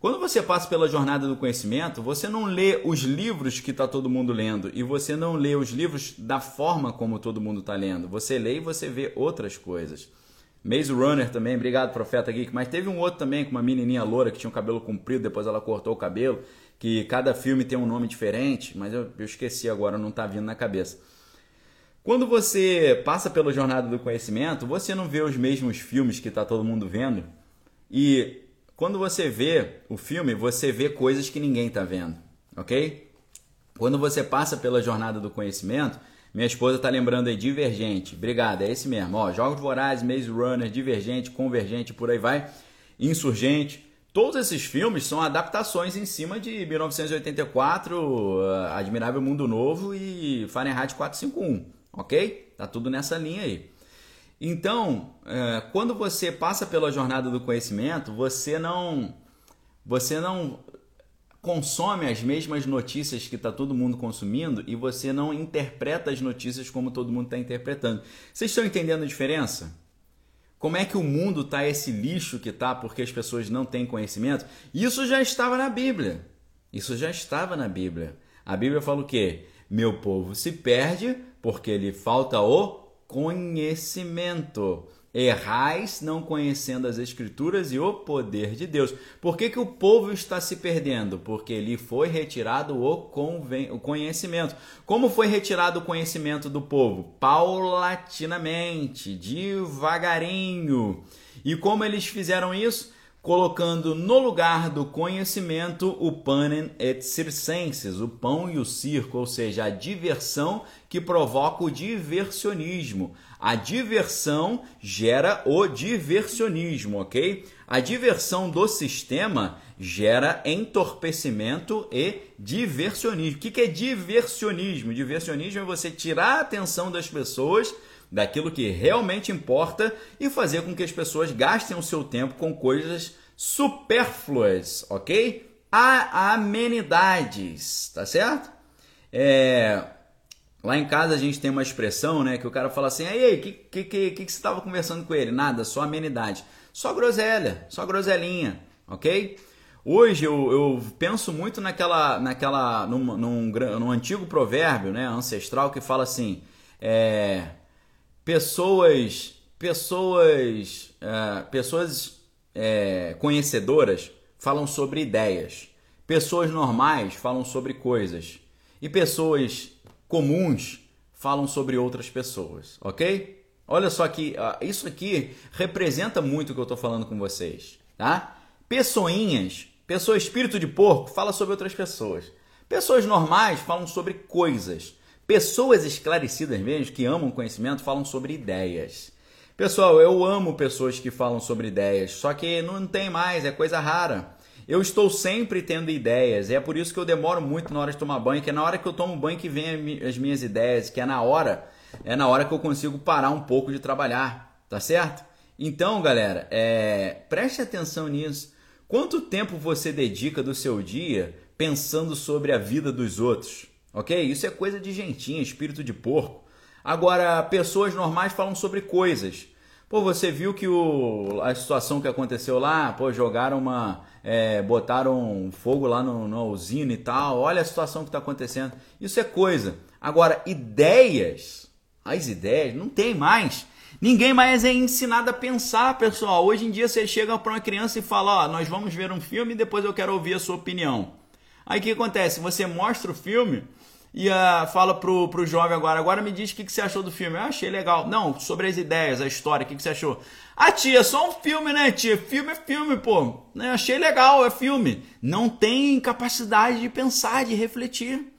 Speaker 1: Quando você passa pela jornada do conhecimento, você não lê os livros que está todo mundo lendo e você não lê os livros da forma como todo mundo está lendo. Você lê e você vê outras coisas. Maze Runner também, obrigado Profeta Geek. Mas teve um outro também com uma menininha loura que tinha o cabelo comprido, depois ela cortou o cabelo. Que cada filme tem um nome diferente, mas eu, eu esqueci agora, não está vindo na cabeça. Quando você passa pela jornada do conhecimento, você não vê os mesmos filmes que está todo mundo vendo. E quando você vê o filme, você vê coisas que ninguém está vendo, ok? Quando você passa pela jornada do conhecimento, minha esposa está lembrando aí, Divergente. Obrigado, é esse mesmo. Ó, Jogos Vorazes, Maze Runner, Divergente, Convergente, por aí vai. Insurgente. Todos esses filmes são adaptações em cima de 1984, Admirável Mundo Novo e Fahrenheit 451, ok? Tá tudo nessa linha aí. Então, é, quando você passa pela jornada do conhecimento, você não, você não consome as mesmas notícias que está todo mundo consumindo e você não interpreta as notícias como todo mundo está interpretando. Vocês estão entendendo a diferença? Como é que o mundo está esse lixo que está porque as pessoas não têm conhecimento? Isso já estava na Bíblia. Isso já estava na Bíblia. A Bíblia fala o quê? Meu povo se perde porque lhe falta o conhecimento. Errais não conhecendo as Escrituras e o poder de Deus. Por que, que o povo está se perdendo? Porque lhe foi retirado o, conven... o conhecimento. Como foi retirado o conhecimento do povo? Paulatinamente, devagarinho. E como eles fizeram isso? colocando no lugar do conhecimento o panem et circenses, o pão e o circo, ou seja, a diversão que provoca o diversionismo. A diversão gera o diversionismo, ok? A diversão do sistema gera entorpecimento e diversionismo. O que é diversionismo? Diversionismo é você tirar a atenção das pessoas daquilo que realmente importa e fazer com que as pessoas gastem o seu tempo com coisas supérfluas, ok? A amenidades, tá certo? É, lá em casa a gente tem uma expressão, né, que o cara fala assim, aí, o que, que, que, que, você estava conversando com ele? Nada, só amenidade. Só groselha, só groselinha, ok? Hoje eu, eu penso muito naquela, naquela num, num, num, antigo provérbio né, ancestral que fala assim: é, pessoas pessoas é, pessoas é, conhecedoras falam sobre ideias pessoas normais falam sobre coisas e pessoas comuns falam sobre outras pessoas ok olha só que isso aqui representa muito o que eu estou falando com vocês tá pessoinhas pessoa espírito de porco fala sobre outras pessoas pessoas normais falam sobre coisas Pessoas esclarecidas mesmo, que amam conhecimento, falam sobre ideias. Pessoal, eu amo pessoas que falam sobre ideias, só que não tem mais, é coisa rara. Eu estou sempre tendo ideias, e é por isso que eu demoro muito na hora de tomar banho, que é na hora que eu tomo banho que vem as minhas ideias, que é na hora, é na hora que eu consigo parar um pouco de trabalhar, tá certo? Então, galera, é, preste atenção nisso. Quanto tempo você dedica do seu dia pensando sobre a vida dos outros? Ok? Isso é coisa de gentinha, espírito de porco. Agora, pessoas normais falam sobre coisas. Pô, você viu que o, a situação que aconteceu lá, pô, jogaram uma. É, botaram fogo lá no, na usina e tal. Olha a situação que está acontecendo. Isso é coisa. Agora, ideias, as ideias, não tem mais. Ninguém mais é ensinado a pensar, pessoal. Hoje em dia você chega para uma criança e fala: Ó, nós vamos ver um filme e depois eu quero ouvir a sua opinião. Aí o que acontece? Você mostra o filme e uh, fala pro, pro jovem agora, agora me diz o que, que você achou do filme. Eu achei legal. Não, sobre as ideias, a história, o que, que você achou? Ah, tia, só um filme, né, tia? Filme é filme, pô. Eu né, achei legal, é filme. Não tem capacidade de pensar, de refletir.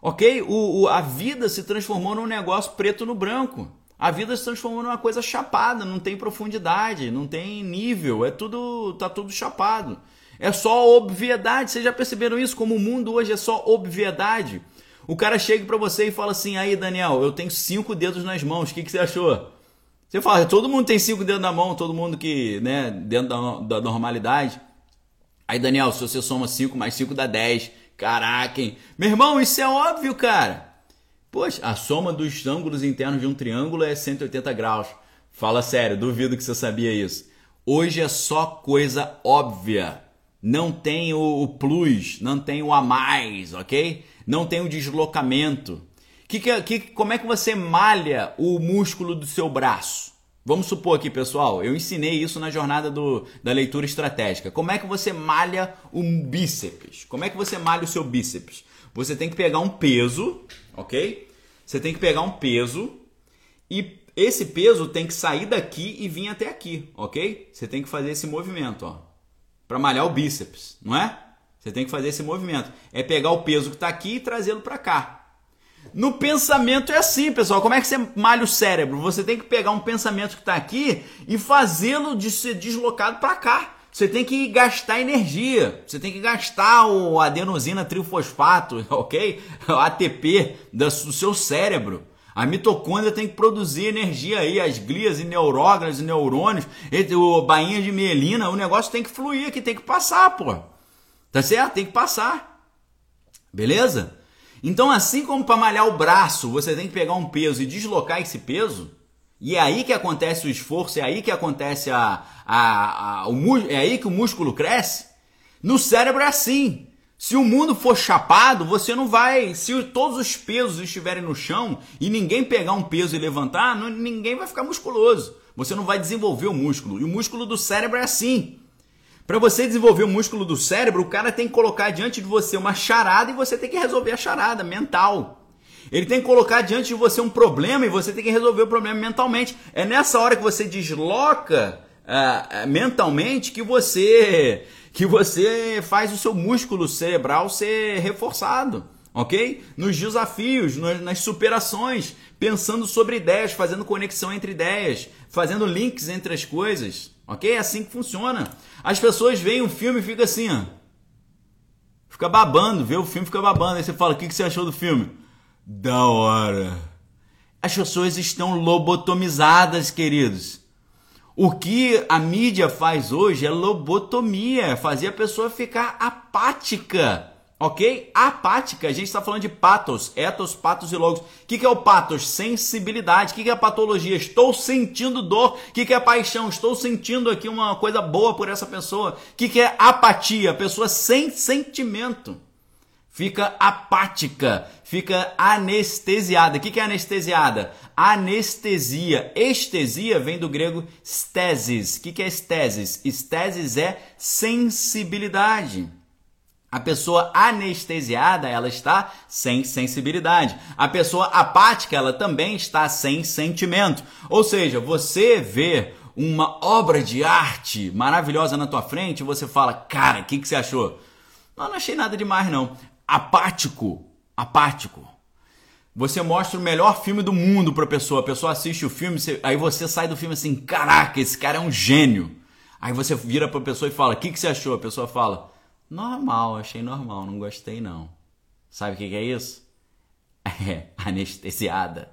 Speaker 1: Ok? O, o, a vida se transformou num negócio preto no branco. A vida se transformou numa coisa chapada, não tem profundidade, não tem nível, é tudo, tá tudo chapado. É só obviedade. Vocês já perceberam isso? Como o mundo hoje é só obviedade. O cara chega para você e fala assim: aí, Daniel, eu tenho cinco dedos nas mãos, o que, que você achou? Você fala: todo mundo tem cinco dedos na mão, todo mundo que, né, dentro da, da normalidade. Aí, Daniel, se você soma 5 mais 5 dá 10. Caraca, hein? Meu irmão, isso é óbvio, cara. Poxa, a soma dos ângulos internos de um triângulo é 180 graus. Fala sério, duvido que você sabia isso. Hoje é só coisa óbvia. Não tem o plus, não tem o a mais, ok? Não tem o deslocamento. Que, que, como é que você malha o músculo do seu braço? Vamos supor aqui, pessoal, eu ensinei isso na jornada do, da leitura estratégica. Como é que você malha um bíceps? Como é que você malha o seu bíceps? Você tem que pegar um peso, ok? Você tem que pegar um peso e esse peso tem que sair daqui e vir até aqui, ok? Você tem que fazer esse movimento, ó, para malhar o bíceps, não é? Você tem que fazer esse movimento. É pegar o peso que está aqui e trazê-lo para cá. No pensamento é assim, pessoal. Como é que você malha o cérebro? Você tem que pegar um pensamento que está aqui e fazê-lo de ser deslocado para cá. Você tem que gastar energia. Você tem que gastar o adenosina trifosfato, ok? O ATP do seu cérebro. A mitocôndria tem que produzir energia aí, as glias e neuróganas e neurônios, o bainha de mielina, o negócio tem que fluir aqui, tem que passar, pô. Tá certo? Tem que passar. Beleza? Então, assim como para malhar o braço, você tem que pegar um peso e deslocar esse peso, e é aí que acontece o esforço, é aí que acontece a, a, a o, é aí que o músculo cresce. No cérebro é assim. Se o mundo for chapado, você não vai. Se todos os pesos estiverem no chão e ninguém pegar um peso e levantar, não, ninguém vai ficar musculoso. Você não vai desenvolver o músculo. E o músculo do cérebro é assim. Para você desenvolver o músculo do cérebro, o cara tem que colocar diante de você uma charada e você tem que resolver a charada mental. Ele tem que colocar diante de você um problema e você tem que resolver o problema mentalmente. É nessa hora que você desloca uh, mentalmente que você que você faz o seu músculo cerebral ser reforçado, ok? Nos desafios, nas superações, pensando sobre ideias, fazendo conexão entre ideias, fazendo links entre as coisas, ok? É assim que funciona. As pessoas veem um filme e ficam assim, ó. Fica babando, vê o filme fica babando. Aí você fala, o que você achou do filme? Da hora. As pessoas estão lobotomizadas, queridos. O que a mídia faz hoje é lobotomia, é fazer a pessoa ficar apática, ok? Apática, a gente está falando de patos, etos, patos e logos. O que, que é o patos? Sensibilidade. O que, que é patologia? Estou sentindo dor. O que, que é paixão? Estou sentindo aqui uma coisa boa por essa pessoa. O que, que é apatia? Pessoa sem sentimento fica apática, fica anestesiada. O que é anestesiada? Anestesia. Estesia vem do grego stesis. O que é stesis? Stesis é sensibilidade. A pessoa anestesiada, ela está sem sensibilidade. A pessoa apática, ela também está sem sentimento. Ou seja, você vê uma obra de arte maravilhosa na tua frente, você fala, cara, o que, que você achou? Não, não achei nada demais não apático, apático. Você mostra o melhor filme do mundo para a pessoa, a pessoa assiste o filme, aí você sai do filme assim, caraca, esse cara é um gênio. Aí você vira para a pessoa e fala, o que, que você achou? A pessoa fala, normal, achei normal, não gostei não. Sabe o que, que é isso? É anestesiada.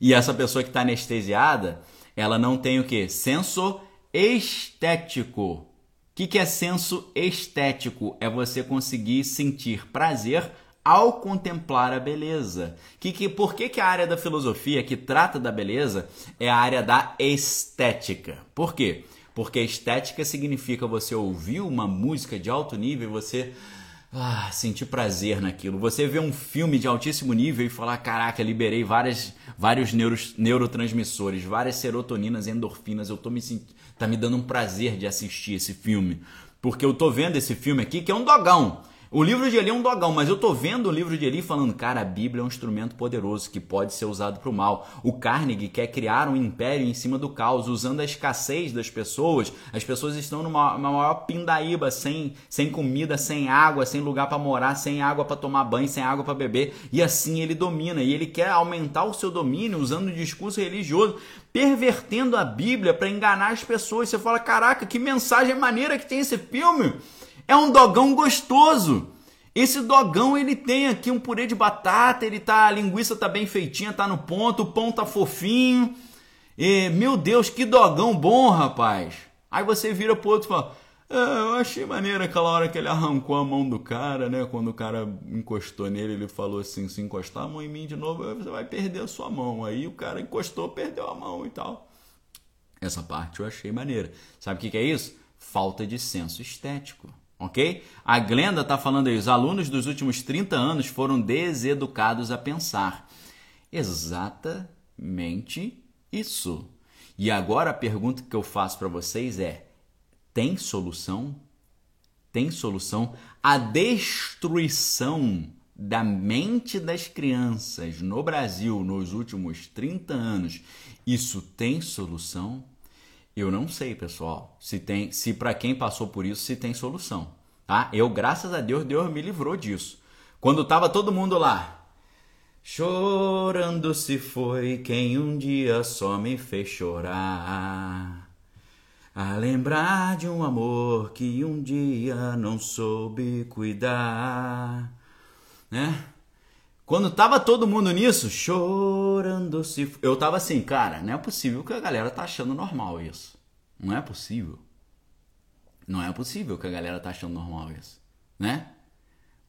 Speaker 1: E essa pessoa que está anestesiada, ela não tem o que? Senso estético que, que é senso estético? É você conseguir sentir prazer ao contemplar a beleza. Que, que, por que, que a área da filosofia que trata da beleza é a área da estética? Por quê? Porque estética significa você ouvir uma música de alto nível e você ah, sentir prazer naquilo. Você vê um filme de altíssimo nível e falar: caraca, liberei várias, vários neuros, neurotransmissores, várias serotoninas, endorfinas, eu tô me sentindo tá me dando um prazer de assistir esse filme. Porque eu tô vendo esse filme aqui que é um dogão. O livro de Eli é um dogão, mas eu tô vendo o livro de Eli falando, cara, a Bíblia é um instrumento poderoso que pode ser usado para o mal. O Carnegie quer criar um império em cima do caos, usando a escassez das pessoas. As pessoas estão numa, maior pindaíba, sem, sem comida, sem água, sem lugar para morar, sem água para tomar banho, sem água para beber. E assim ele domina. E ele quer aumentar o seu domínio usando o discurso religioso, pervertendo a Bíblia para enganar as pessoas. Você fala, caraca, que mensagem maneira que tem esse filme. É um dogão gostoso. Esse dogão ele tem aqui um purê de batata, ele tá a linguiça tá bem feitinha, tá no ponto, o pão tá fofinho. E, meu Deus, que dogão bom, rapaz. Aí você vira pro outro e fala: é, eu achei maneiro aquela hora que ele arrancou a mão do cara, né? Quando o cara encostou nele, ele falou assim: se encostar a mão em mim de novo, você vai perder a sua mão. Aí o cara encostou, perdeu a mão e tal. Essa parte eu achei maneira. Sabe o que, que é isso? Falta de senso estético ok? A Glenda está falando aí, os alunos dos últimos 30 anos foram deseducados a pensar. Exatamente isso. E agora a pergunta que eu faço para vocês é: tem solução? Tem solução? A destruição da mente das crianças no Brasil nos últimos 30 anos, isso tem solução? Eu não sei, pessoal, se tem, se para quem passou por isso, se tem solução. tá? Eu, graças a Deus, Deus me livrou disso. Quando tava todo mundo lá, chorando se foi quem um dia só me fez chorar. A lembrar de um amor que um dia não soube cuidar, né? Quando tava todo mundo nisso, chorando se. Eu tava assim, cara, não é possível que a galera tá achando normal isso. Não é possível. Não é possível que a galera tá achando normal isso, né?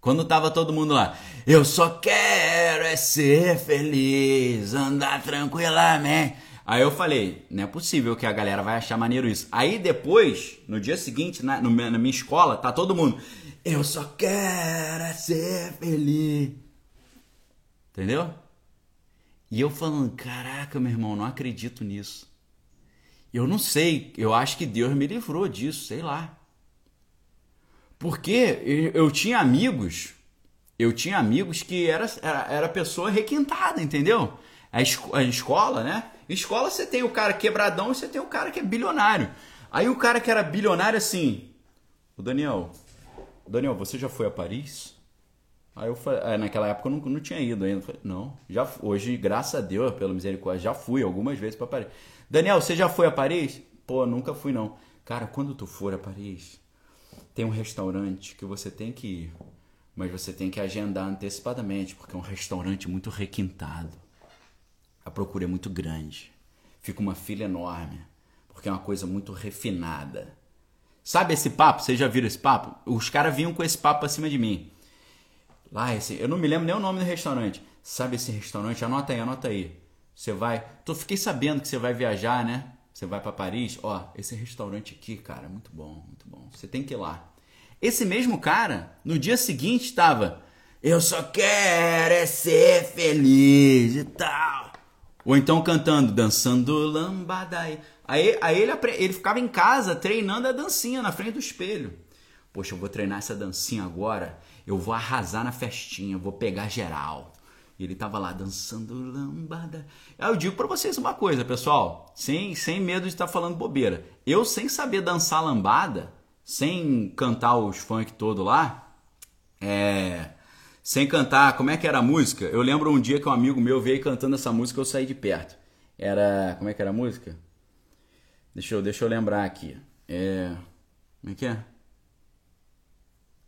Speaker 1: Quando tava todo mundo lá, eu só quero é ser feliz, andar tranquilamente. Aí eu falei, não é possível que a galera vai achar maneiro isso. Aí depois, no dia seguinte, na, na minha escola, tá todo mundo, eu só quero é ser feliz. Entendeu? E eu falando, caraca, meu irmão, não acredito nisso. Eu não sei, eu acho que Deus me livrou disso, sei lá. Porque eu tinha amigos, eu tinha amigos que era, era, era pessoa requintada, entendeu? A, esco a escola, né? Escola você tem o cara quebradão e você tem o cara que é bilionário. Aí o cara que era bilionário assim, o Daniel, Daniel, você já foi a Paris? Aí eu falei, é, naquela época eu não, não tinha ido ainda. Falei, não, já hoje, graças a Deus, pela misericórdia, já fui algumas vezes para Paris. Daniel, você já foi a Paris? Pô, nunca fui não. Cara, quando tu for a Paris, tem um restaurante que você tem que ir, mas você tem que agendar antecipadamente, porque é um restaurante muito requintado. A procura é muito grande. Fica uma fila enorme, porque é uma coisa muito refinada. Sabe esse papo? Vocês já viram esse papo? Os caras vinham com esse papo acima de mim. Lá, esse, eu não me lembro nem o nome do restaurante. Sabe esse restaurante? Anota aí, anota aí. Você vai. Tô, fiquei sabendo que você vai viajar, né? Você vai para Paris. Ó, esse restaurante aqui, cara, muito bom, muito bom. Você tem que ir lá. Esse mesmo cara, no dia seguinte, estava. Eu só quero é ser feliz e tal. Ou então cantando, dançando lambada. Aí, aí ele, ele ficava em casa treinando a dancinha na frente do espelho. Poxa, eu vou treinar essa dancinha agora eu vou arrasar na festinha, vou pegar geral. E ele tava lá dançando lambada. Aí eu digo para vocês uma coisa, pessoal, sem, sem medo de estar tá falando bobeira. Eu sem saber dançar lambada, sem cantar os funk todo lá, é, sem cantar, como é que era a música? Eu lembro um dia que um amigo meu veio cantando essa música, eu saí de perto. Era, como é que era a música? Deixa eu, deixa eu lembrar aqui. É, como é que é?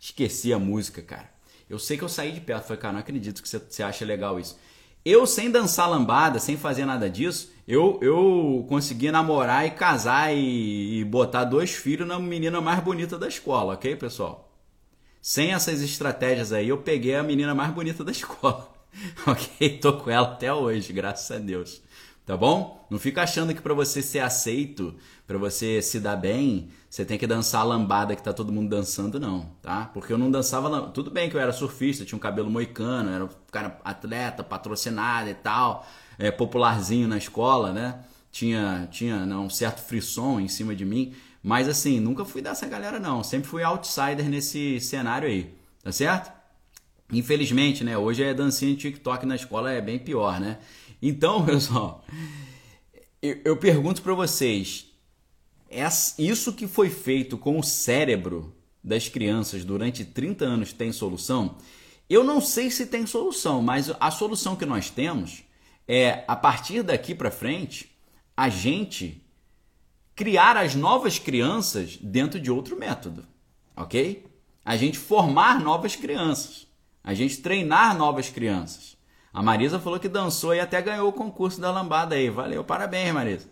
Speaker 1: Esqueci a música, cara. Eu sei que eu saí de perto. Falei, cara, não acredito que você acha legal isso. Eu, sem dançar lambada, sem fazer nada disso, eu, eu consegui namorar e casar e, e botar dois filhos na menina mais bonita da escola, ok, pessoal? Sem essas estratégias aí, eu peguei a menina mais bonita da escola. ok? Tô com ela até hoje, graças a Deus. Tá bom? Não fica achando que para você ser aceito, para você se dar bem, você tem que dançar a lambada que tá todo mundo dançando, não, tá? Porque eu não dançava. Tudo bem que eu era surfista, tinha um cabelo moicano, era um cara atleta, patrocinado e tal, é, popularzinho na escola, né? Tinha, tinha não, um certo frisson em cima de mim, mas assim, nunca fui dessa galera, não. Sempre fui outsider nesse cenário aí, tá certo? Infelizmente, né? Hoje é dancinha de TikTok na escola é bem pior, né? Então, pessoal, eu, eu pergunto para vocês: isso que foi feito com o cérebro das crianças durante 30 anos tem solução? Eu não sei se tem solução, mas a solução que nós temos é, a partir daqui para frente, a gente criar as novas crianças dentro de outro método, ok? A gente formar novas crianças, a gente treinar novas crianças. A Marisa falou que dançou e até ganhou o concurso da lambada aí. Valeu, parabéns, Marisa.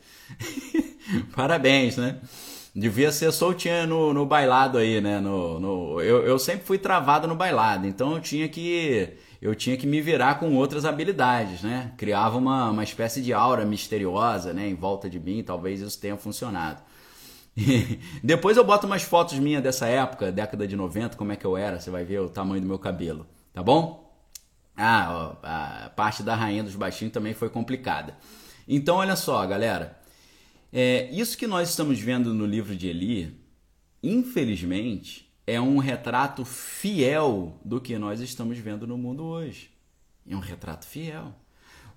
Speaker 1: parabéns, né? Devia ser soltinha no, no bailado aí, né? No, no, eu, eu sempre fui travado no bailado, então eu tinha que eu tinha que me virar com outras habilidades, né? Criava uma, uma espécie de aura misteriosa, né? Em volta de mim, talvez isso tenha funcionado. depois eu boto umas fotos minhas dessa época, década de 90, como é que eu era, você vai ver o tamanho do meu cabelo, tá bom? Ah, a parte da rainha dos baixinhos também foi complicada. Então, olha só, galera. É, isso que nós estamos vendo no livro de Eli, infelizmente, é um retrato fiel do que nós estamos vendo no mundo hoje. É um retrato fiel.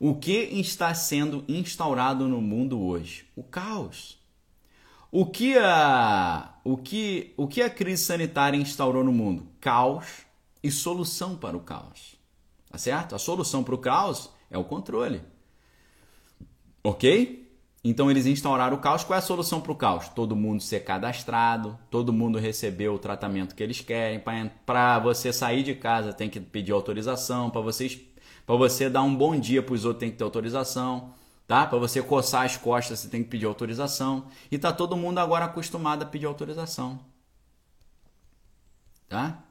Speaker 1: O que está sendo instaurado no mundo hoje? O caos. O que a, o que, o que a crise sanitária instaurou no mundo? Caos e solução para o caos. Tá certo? A solução para o caos é o controle. Ok? Então eles instauraram o caos. Qual é a solução para o caos? Todo mundo ser cadastrado, todo mundo receber o tratamento que eles querem. Para você sair de casa tem que pedir autorização. Para para você dar um bom dia para os outros tem que ter autorização tá? Para você coçar as costas, você tem que pedir autorização. E tá todo mundo agora acostumado a pedir autorização. Tá?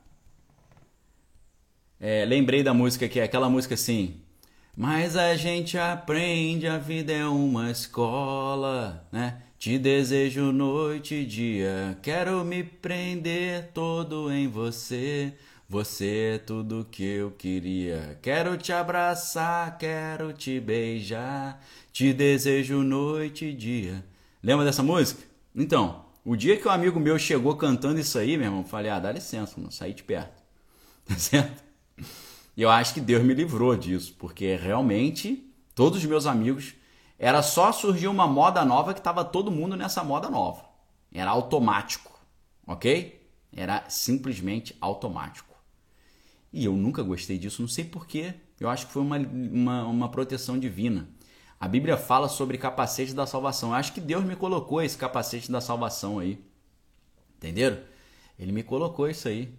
Speaker 1: É, lembrei da música que é aquela música assim. Mas a gente aprende, a vida é uma escola, né? Te desejo noite e dia, quero me prender todo em você. Você é tudo que eu queria. Quero te abraçar, quero te beijar. Te desejo noite e dia. Lembra dessa música? Então, o dia que um amigo meu chegou cantando isso aí, meu irmão, falei: ah, dá licença, não saí de perto. Tá certo? Eu acho que Deus me livrou disso, porque realmente todos os meus amigos era só surgir uma moda nova que estava todo mundo nessa moda nova. Era automático, ok? Era simplesmente automático. E eu nunca gostei disso, não sei porquê. Eu acho que foi uma, uma, uma proteção divina. A Bíblia fala sobre capacete da salvação. Eu acho que Deus me colocou esse capacete da salvação aí. Entenderam? Ele me colocou isso aí.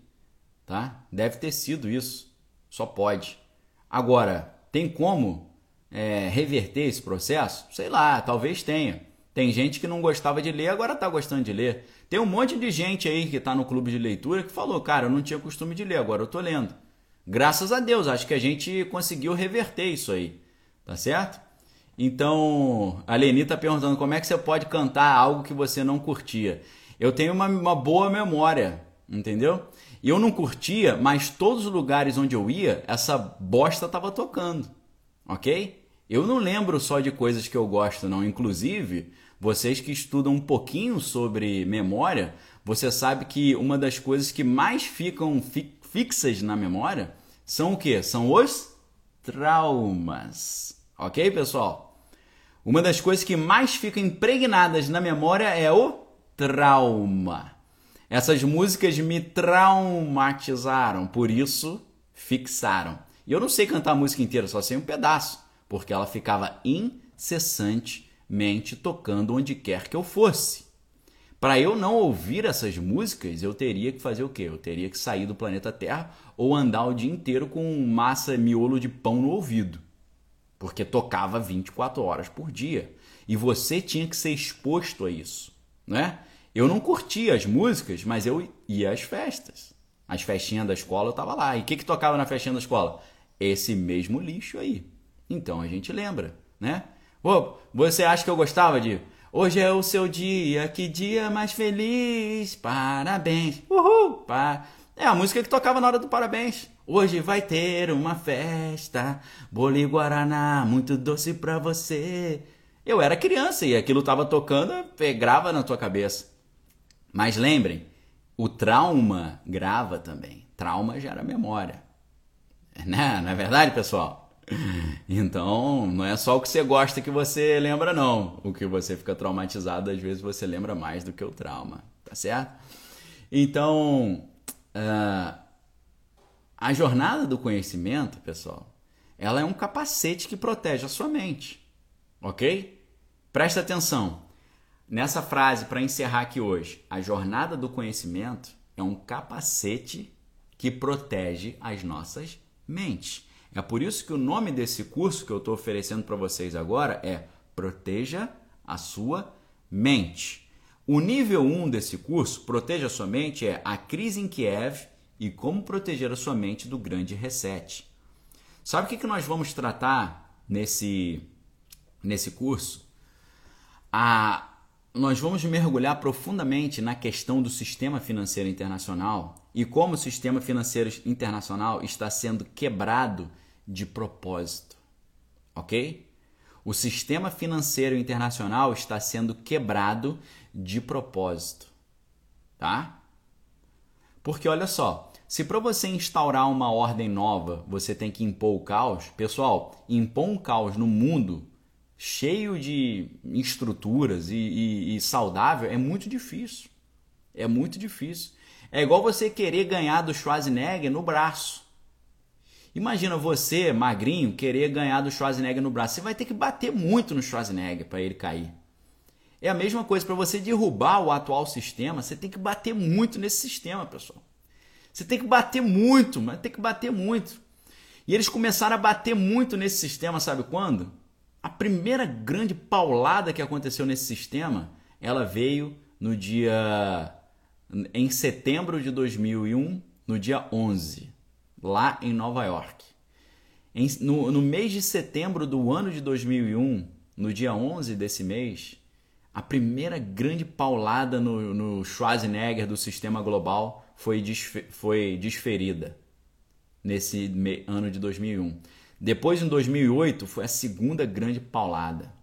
Speaker 1: Tá? Deve ter sido isso. Só pode. Agora, tem como é, reverter esse processo? Sei lá, talvez tenha. Tem gente que não gostava de ler, agora está gostando de ler. Tem um monte de gente aí que está no clube de leitura que falou, cara, eu não tinha costume de ler, agora eu estou lendo. Graças a Deus, acho que a gente conseguiu reverter isso aí, tá certo? Então, a Leni está perguntando como é que você pode cantar algo que você não curtia. Eu tenho uma, uma boa memória, entendeu? E eu não curtia, mas todos os lugares onde eu ia, essa bosta estava tocando, ok? Eu não lembro só de coisas que eu gosto, não. Inclusive, vocês que estudam um pouquinho sobre memória, você sabe que uma das coisas que mais ficam fi fixas na memória são o que? São os traumas. Ok, pessoal? Uma das coisas que mais ficam impregnadas na memória é o trauma. Essas músicas me traumatizaram, por isso fixaram. E eu não sei cantar a música inteira, só sei um pedaço, porque ela ficava incessante mente tocando onde quer que eu fosse. Para eu não ouvir essas músicas, eu teria que fazer o quê? Eu teria que sair do planeta Terra ou andar o dia inteiro com massa miolo de pão no ouvido. Porque tocava 24 horas por dia. E você tinha que ser exposto a isso, né? Eu não curtia as músicas, mas eu ia às festas. As festinhas da escola eu estava lá. E o que, que tocava na festinha da escola? Esse mesmo lixo aí. Então a gente lembra, né? Você acha que eu gostava de Hoje é o seu dia, que dia mais feliz, parabéns, uhul, pá. É a música que tocava na hora do parabéns. Hoje vai ter uma festa, bolo guaraná, muito doce pra você. Eu era criança e aquilo tava tocando, grava na tua cabeça. Mas lembrem, o trauma grava também. Trauma gera memória. Né? Não é verdade, pessoal? Então, não é só o que você gosta que você lembra, não. O que você fica traumatizado, às vezes você lembra mais do que o trauma, tá certo? Então, uh, a jornada do conhecimento, pessoal, ela é um capacete que protege a sua mente, ok? Presta atenção. Nessa frase, para encerrar aqui hoje, a jornada do conhecimento é um capacete que protege as nossas mentes. É por isso que o nome desse curso que eu estou oferecendo para vocês agora é Proteja a Sua Mente. O nível 1 desse curso, Proteja a Sua Mente, é a crise em Kiev e como proteger a sua mente do grande reset. Sabe o que, que nós vamos tratar nesse, nesse curso? A, nós vamos mergulhar profundamente na questão do sistema financeiro internacional e como o sistema financeiro internacional está sendo quebrado de propósito. Ok? O sistema financeiro internacional está sendo quebrado de propósito. Tá? Porque olha só, se para você instaurar uma ordem nova você tem que impor o caos, pessoal, impor um caos no mundo cheio de estruturas e, e, e saudável, é muito difícil. É muito difícil. É igual você querer ganhar do Schwarzenegger no braço. Imagina você, magrinho, querer ganhar do Schwarzenegger no braço. Você vai ter que bater muito no Schwarzenegger para ele cair. É a mesma coisa para você derrubar o atual sistema, você tem que bater muito nesse sistema, pessoal. Você tem que bater muito, mas tem que bater muito. E eles começaram a bater muito nesse sistema, sabe quando? A primeira grande paulada que aconteceu nesse sistema, ela veio no dia em setembro de 2001, no dia 11, lá em Nova York. Em, no, no mês de setembro do ano de 2001, no dia 11 desse mês, a primeira grande paulada no, no Schwarzenegger do sistema global foi, desfe, foi desferida nesse ano de 2001. Depois, em 2008, foi a segunda grande paulada.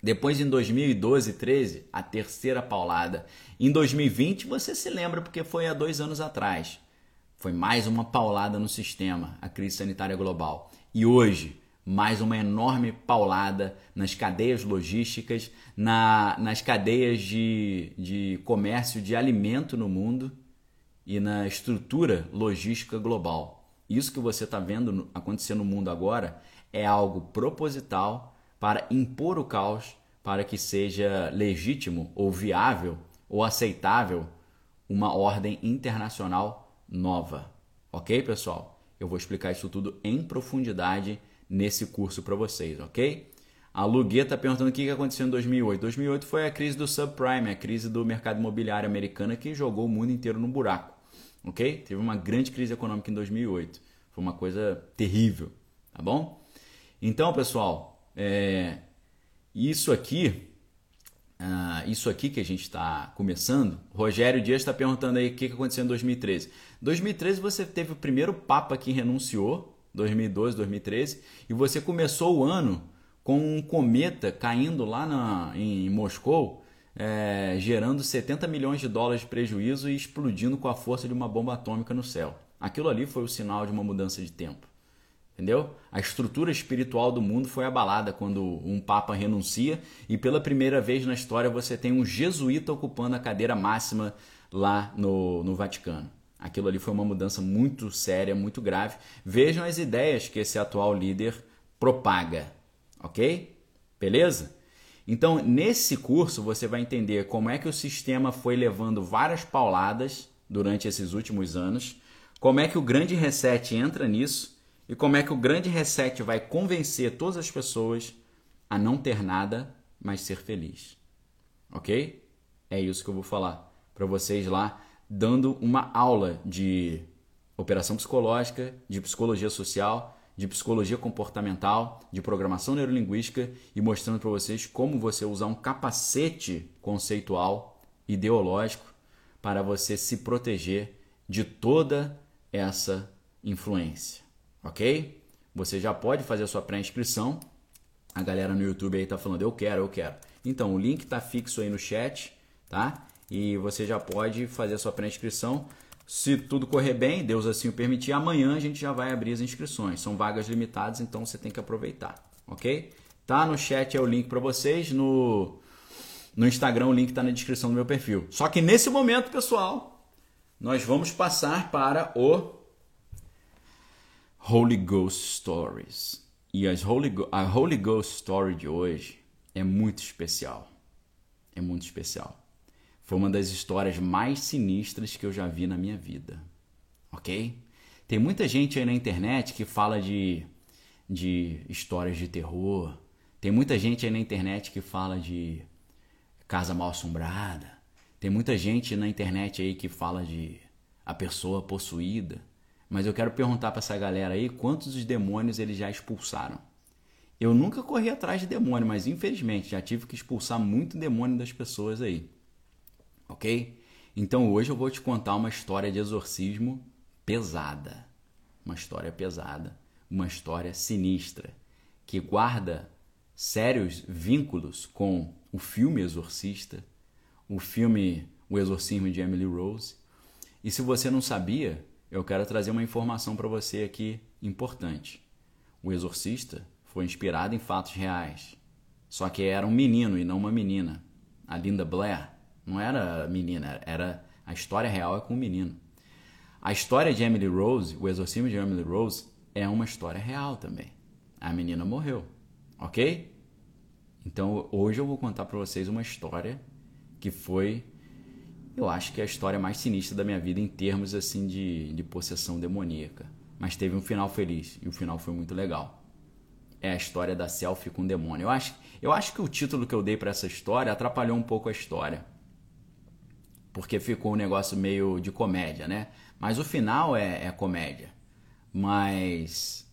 Speaker 1: Depois, em 2012 e 13, a terceira paulada. Em 2020, você se lembra porque foi há dois anos atrás. Foi mais uma paulada no sistema, a crise sanitária global. E hoje, mais uma enorme paulada nas cadeias logísticas, na, nas cadeias de, de comércio de alimento no mundo e na estrutura logística global. Isso que você está vendo acontecer no mundo agora é algo proposital para impor o caos para que seja legítimo ou viável ou aceitável uma ordem internacional nova. Ok, pessoal? Eu vou explicar isso tudo em profundidade nesse curso para vocês, ok? A Luguê está perguntando o que aconteceu em 2008. 2008 foi a crise do subprime, a crise do mercado imobiliário americano que jogou o mundo inteiro no buraco ok? Teve uma grande crise econômica em 2008. Foi uma coisa terrível, tá bom? Então, pessoal, é, isso aqui, uh, isso aqui que a gente está começando, Rogério Dias está perguntando aí o que aconteceu em 2013. 2013 você teve o primeiro Papa que renunciou, 2012, 2013, e você começou o ano com um cometa caindo lá na, em Moscou é, gerando 70 milhões de dólares de prejuízo e explodindo com a força de uma bomba atômica no céu. Aquilo ali foi o sinal de uma mudança de tempo. Entendeu? A estrutura espiritual do mundo foi abalada quando um papa renuncia e pela primeira vez na história você tem um jesuíta ocupando a cadeira máxima lá no, no Vaticano. Aquilo ali foi uma mudança muito séria, muito grave. Vejam as ideias que esse atual líder propaga, ok? Beleza? Então, nesse curso, você vai entender como é que o sistema foi levando várias pauladas durante esses últimos anos, como é que o grande reset entra nisso e como é que o grande reset vai convencer todas as pessoas a não ter nada, mas ser feliz. Ok? É isso que eu vou falar para vocês lá, dando uma aula de operação psicológica, de psicologia social de psicologia comportamental, de programação neurolinguística e mostrando para vocês como você usar um capacete conceitual ideológico para você se proteger de toda essa influência, ok? Você já pode fazer a sua pré-inscrição. A galera no YouTube aí tá falando eu quero, eu quero. Então o link tá fixo aí no chat, tá? E você já pode fazer a sua pré-inscrição. Se tudo correr bem, Deus assim o permitir, amanhã a gente já vai abrir as inscrições. São vagas limitadas, então você tem que aproveitar, ok? Tá no chat é o link para vocês, no, no Instagram o link está na descrição do meu perfil. Só que nesse momento, pessoal, nós vamos passar para o Holy Ghost Stories. E as Holy, a Holy Ghost Story de hoje é muito especial. É muito especial. Foi uma das histórias mais sinistras que eu já vi na minha vida. Ok? Tem muita gente aí na internet que fala de, de histórias de terror. Tem muita gente aí na internet que fala de casa mal assombrada. Tem muita gente na internet aí que fala de a pessoa possuída. Mas eu quero perguntar para essa galera aí quantos dos demônios eles já expulsaram. Eu nunca corri atrás de demônio, mas infelizmente já tive que expulsar muito demônio das pessoas aí ok? Então hoje eu vou te contar uma história de exorcismo pesada. Uma história pesada, uma história sinistra, que guarda sérios vínculos com o filme Exorcista, o filme O Exorcismo de Emily Rose. E se você não sabia, eu quero trazer uma informação para você aqui importante. O Exorcista foi inspirado em fatos reais. Só que era um menino e não uma menina. A Linda Blair não era menina, era a história real é com um menino. A história de Emily Rose, o exorcismo de Emily Rose, é uma história real também. A menina morreu, ok? Então hoje eu vou contar para vocês uma história que foi, eu acho que é a história mais sinistra da minha vida em termos assim de, de possessão demoníaca. Mas teve um final feliz e o final foi muito legal. É a história da selfie com o demônio. Eu acho, eu acho que o título que eu dei para essa história atrapalhou um pouco a história. Porque ficou um negócio meio de comédia, né? Mas o final é, é comédia. Mas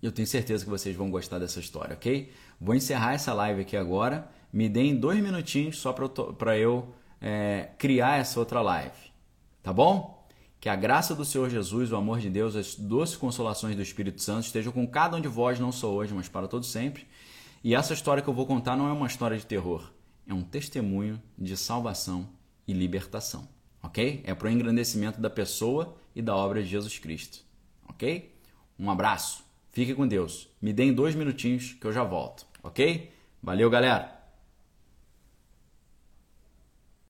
Speaker 1: eu tenho certeza que vocês vão gostar dessa história, ok? Vou encerrar essa live aqui agora. Me deem dois minutinhos só para eu é, criar essa outra live. Tá bom? Que a graça do Senhor Jesus, o amor de Deus, as doces consolações do Espírito Santo estejam com cada um de vós, não só hoje, mas para todos sempre. E essa história que eu vou contar não é uma história de terror, é um testemunho de salvação e libertação, ok? É para o engrandecimento da pessoa e da obra de Jesus Cristo, ok? Um abraço, fique com Deus. Me deem dois minutinhos que eu já volto, ok? Valeu, galera!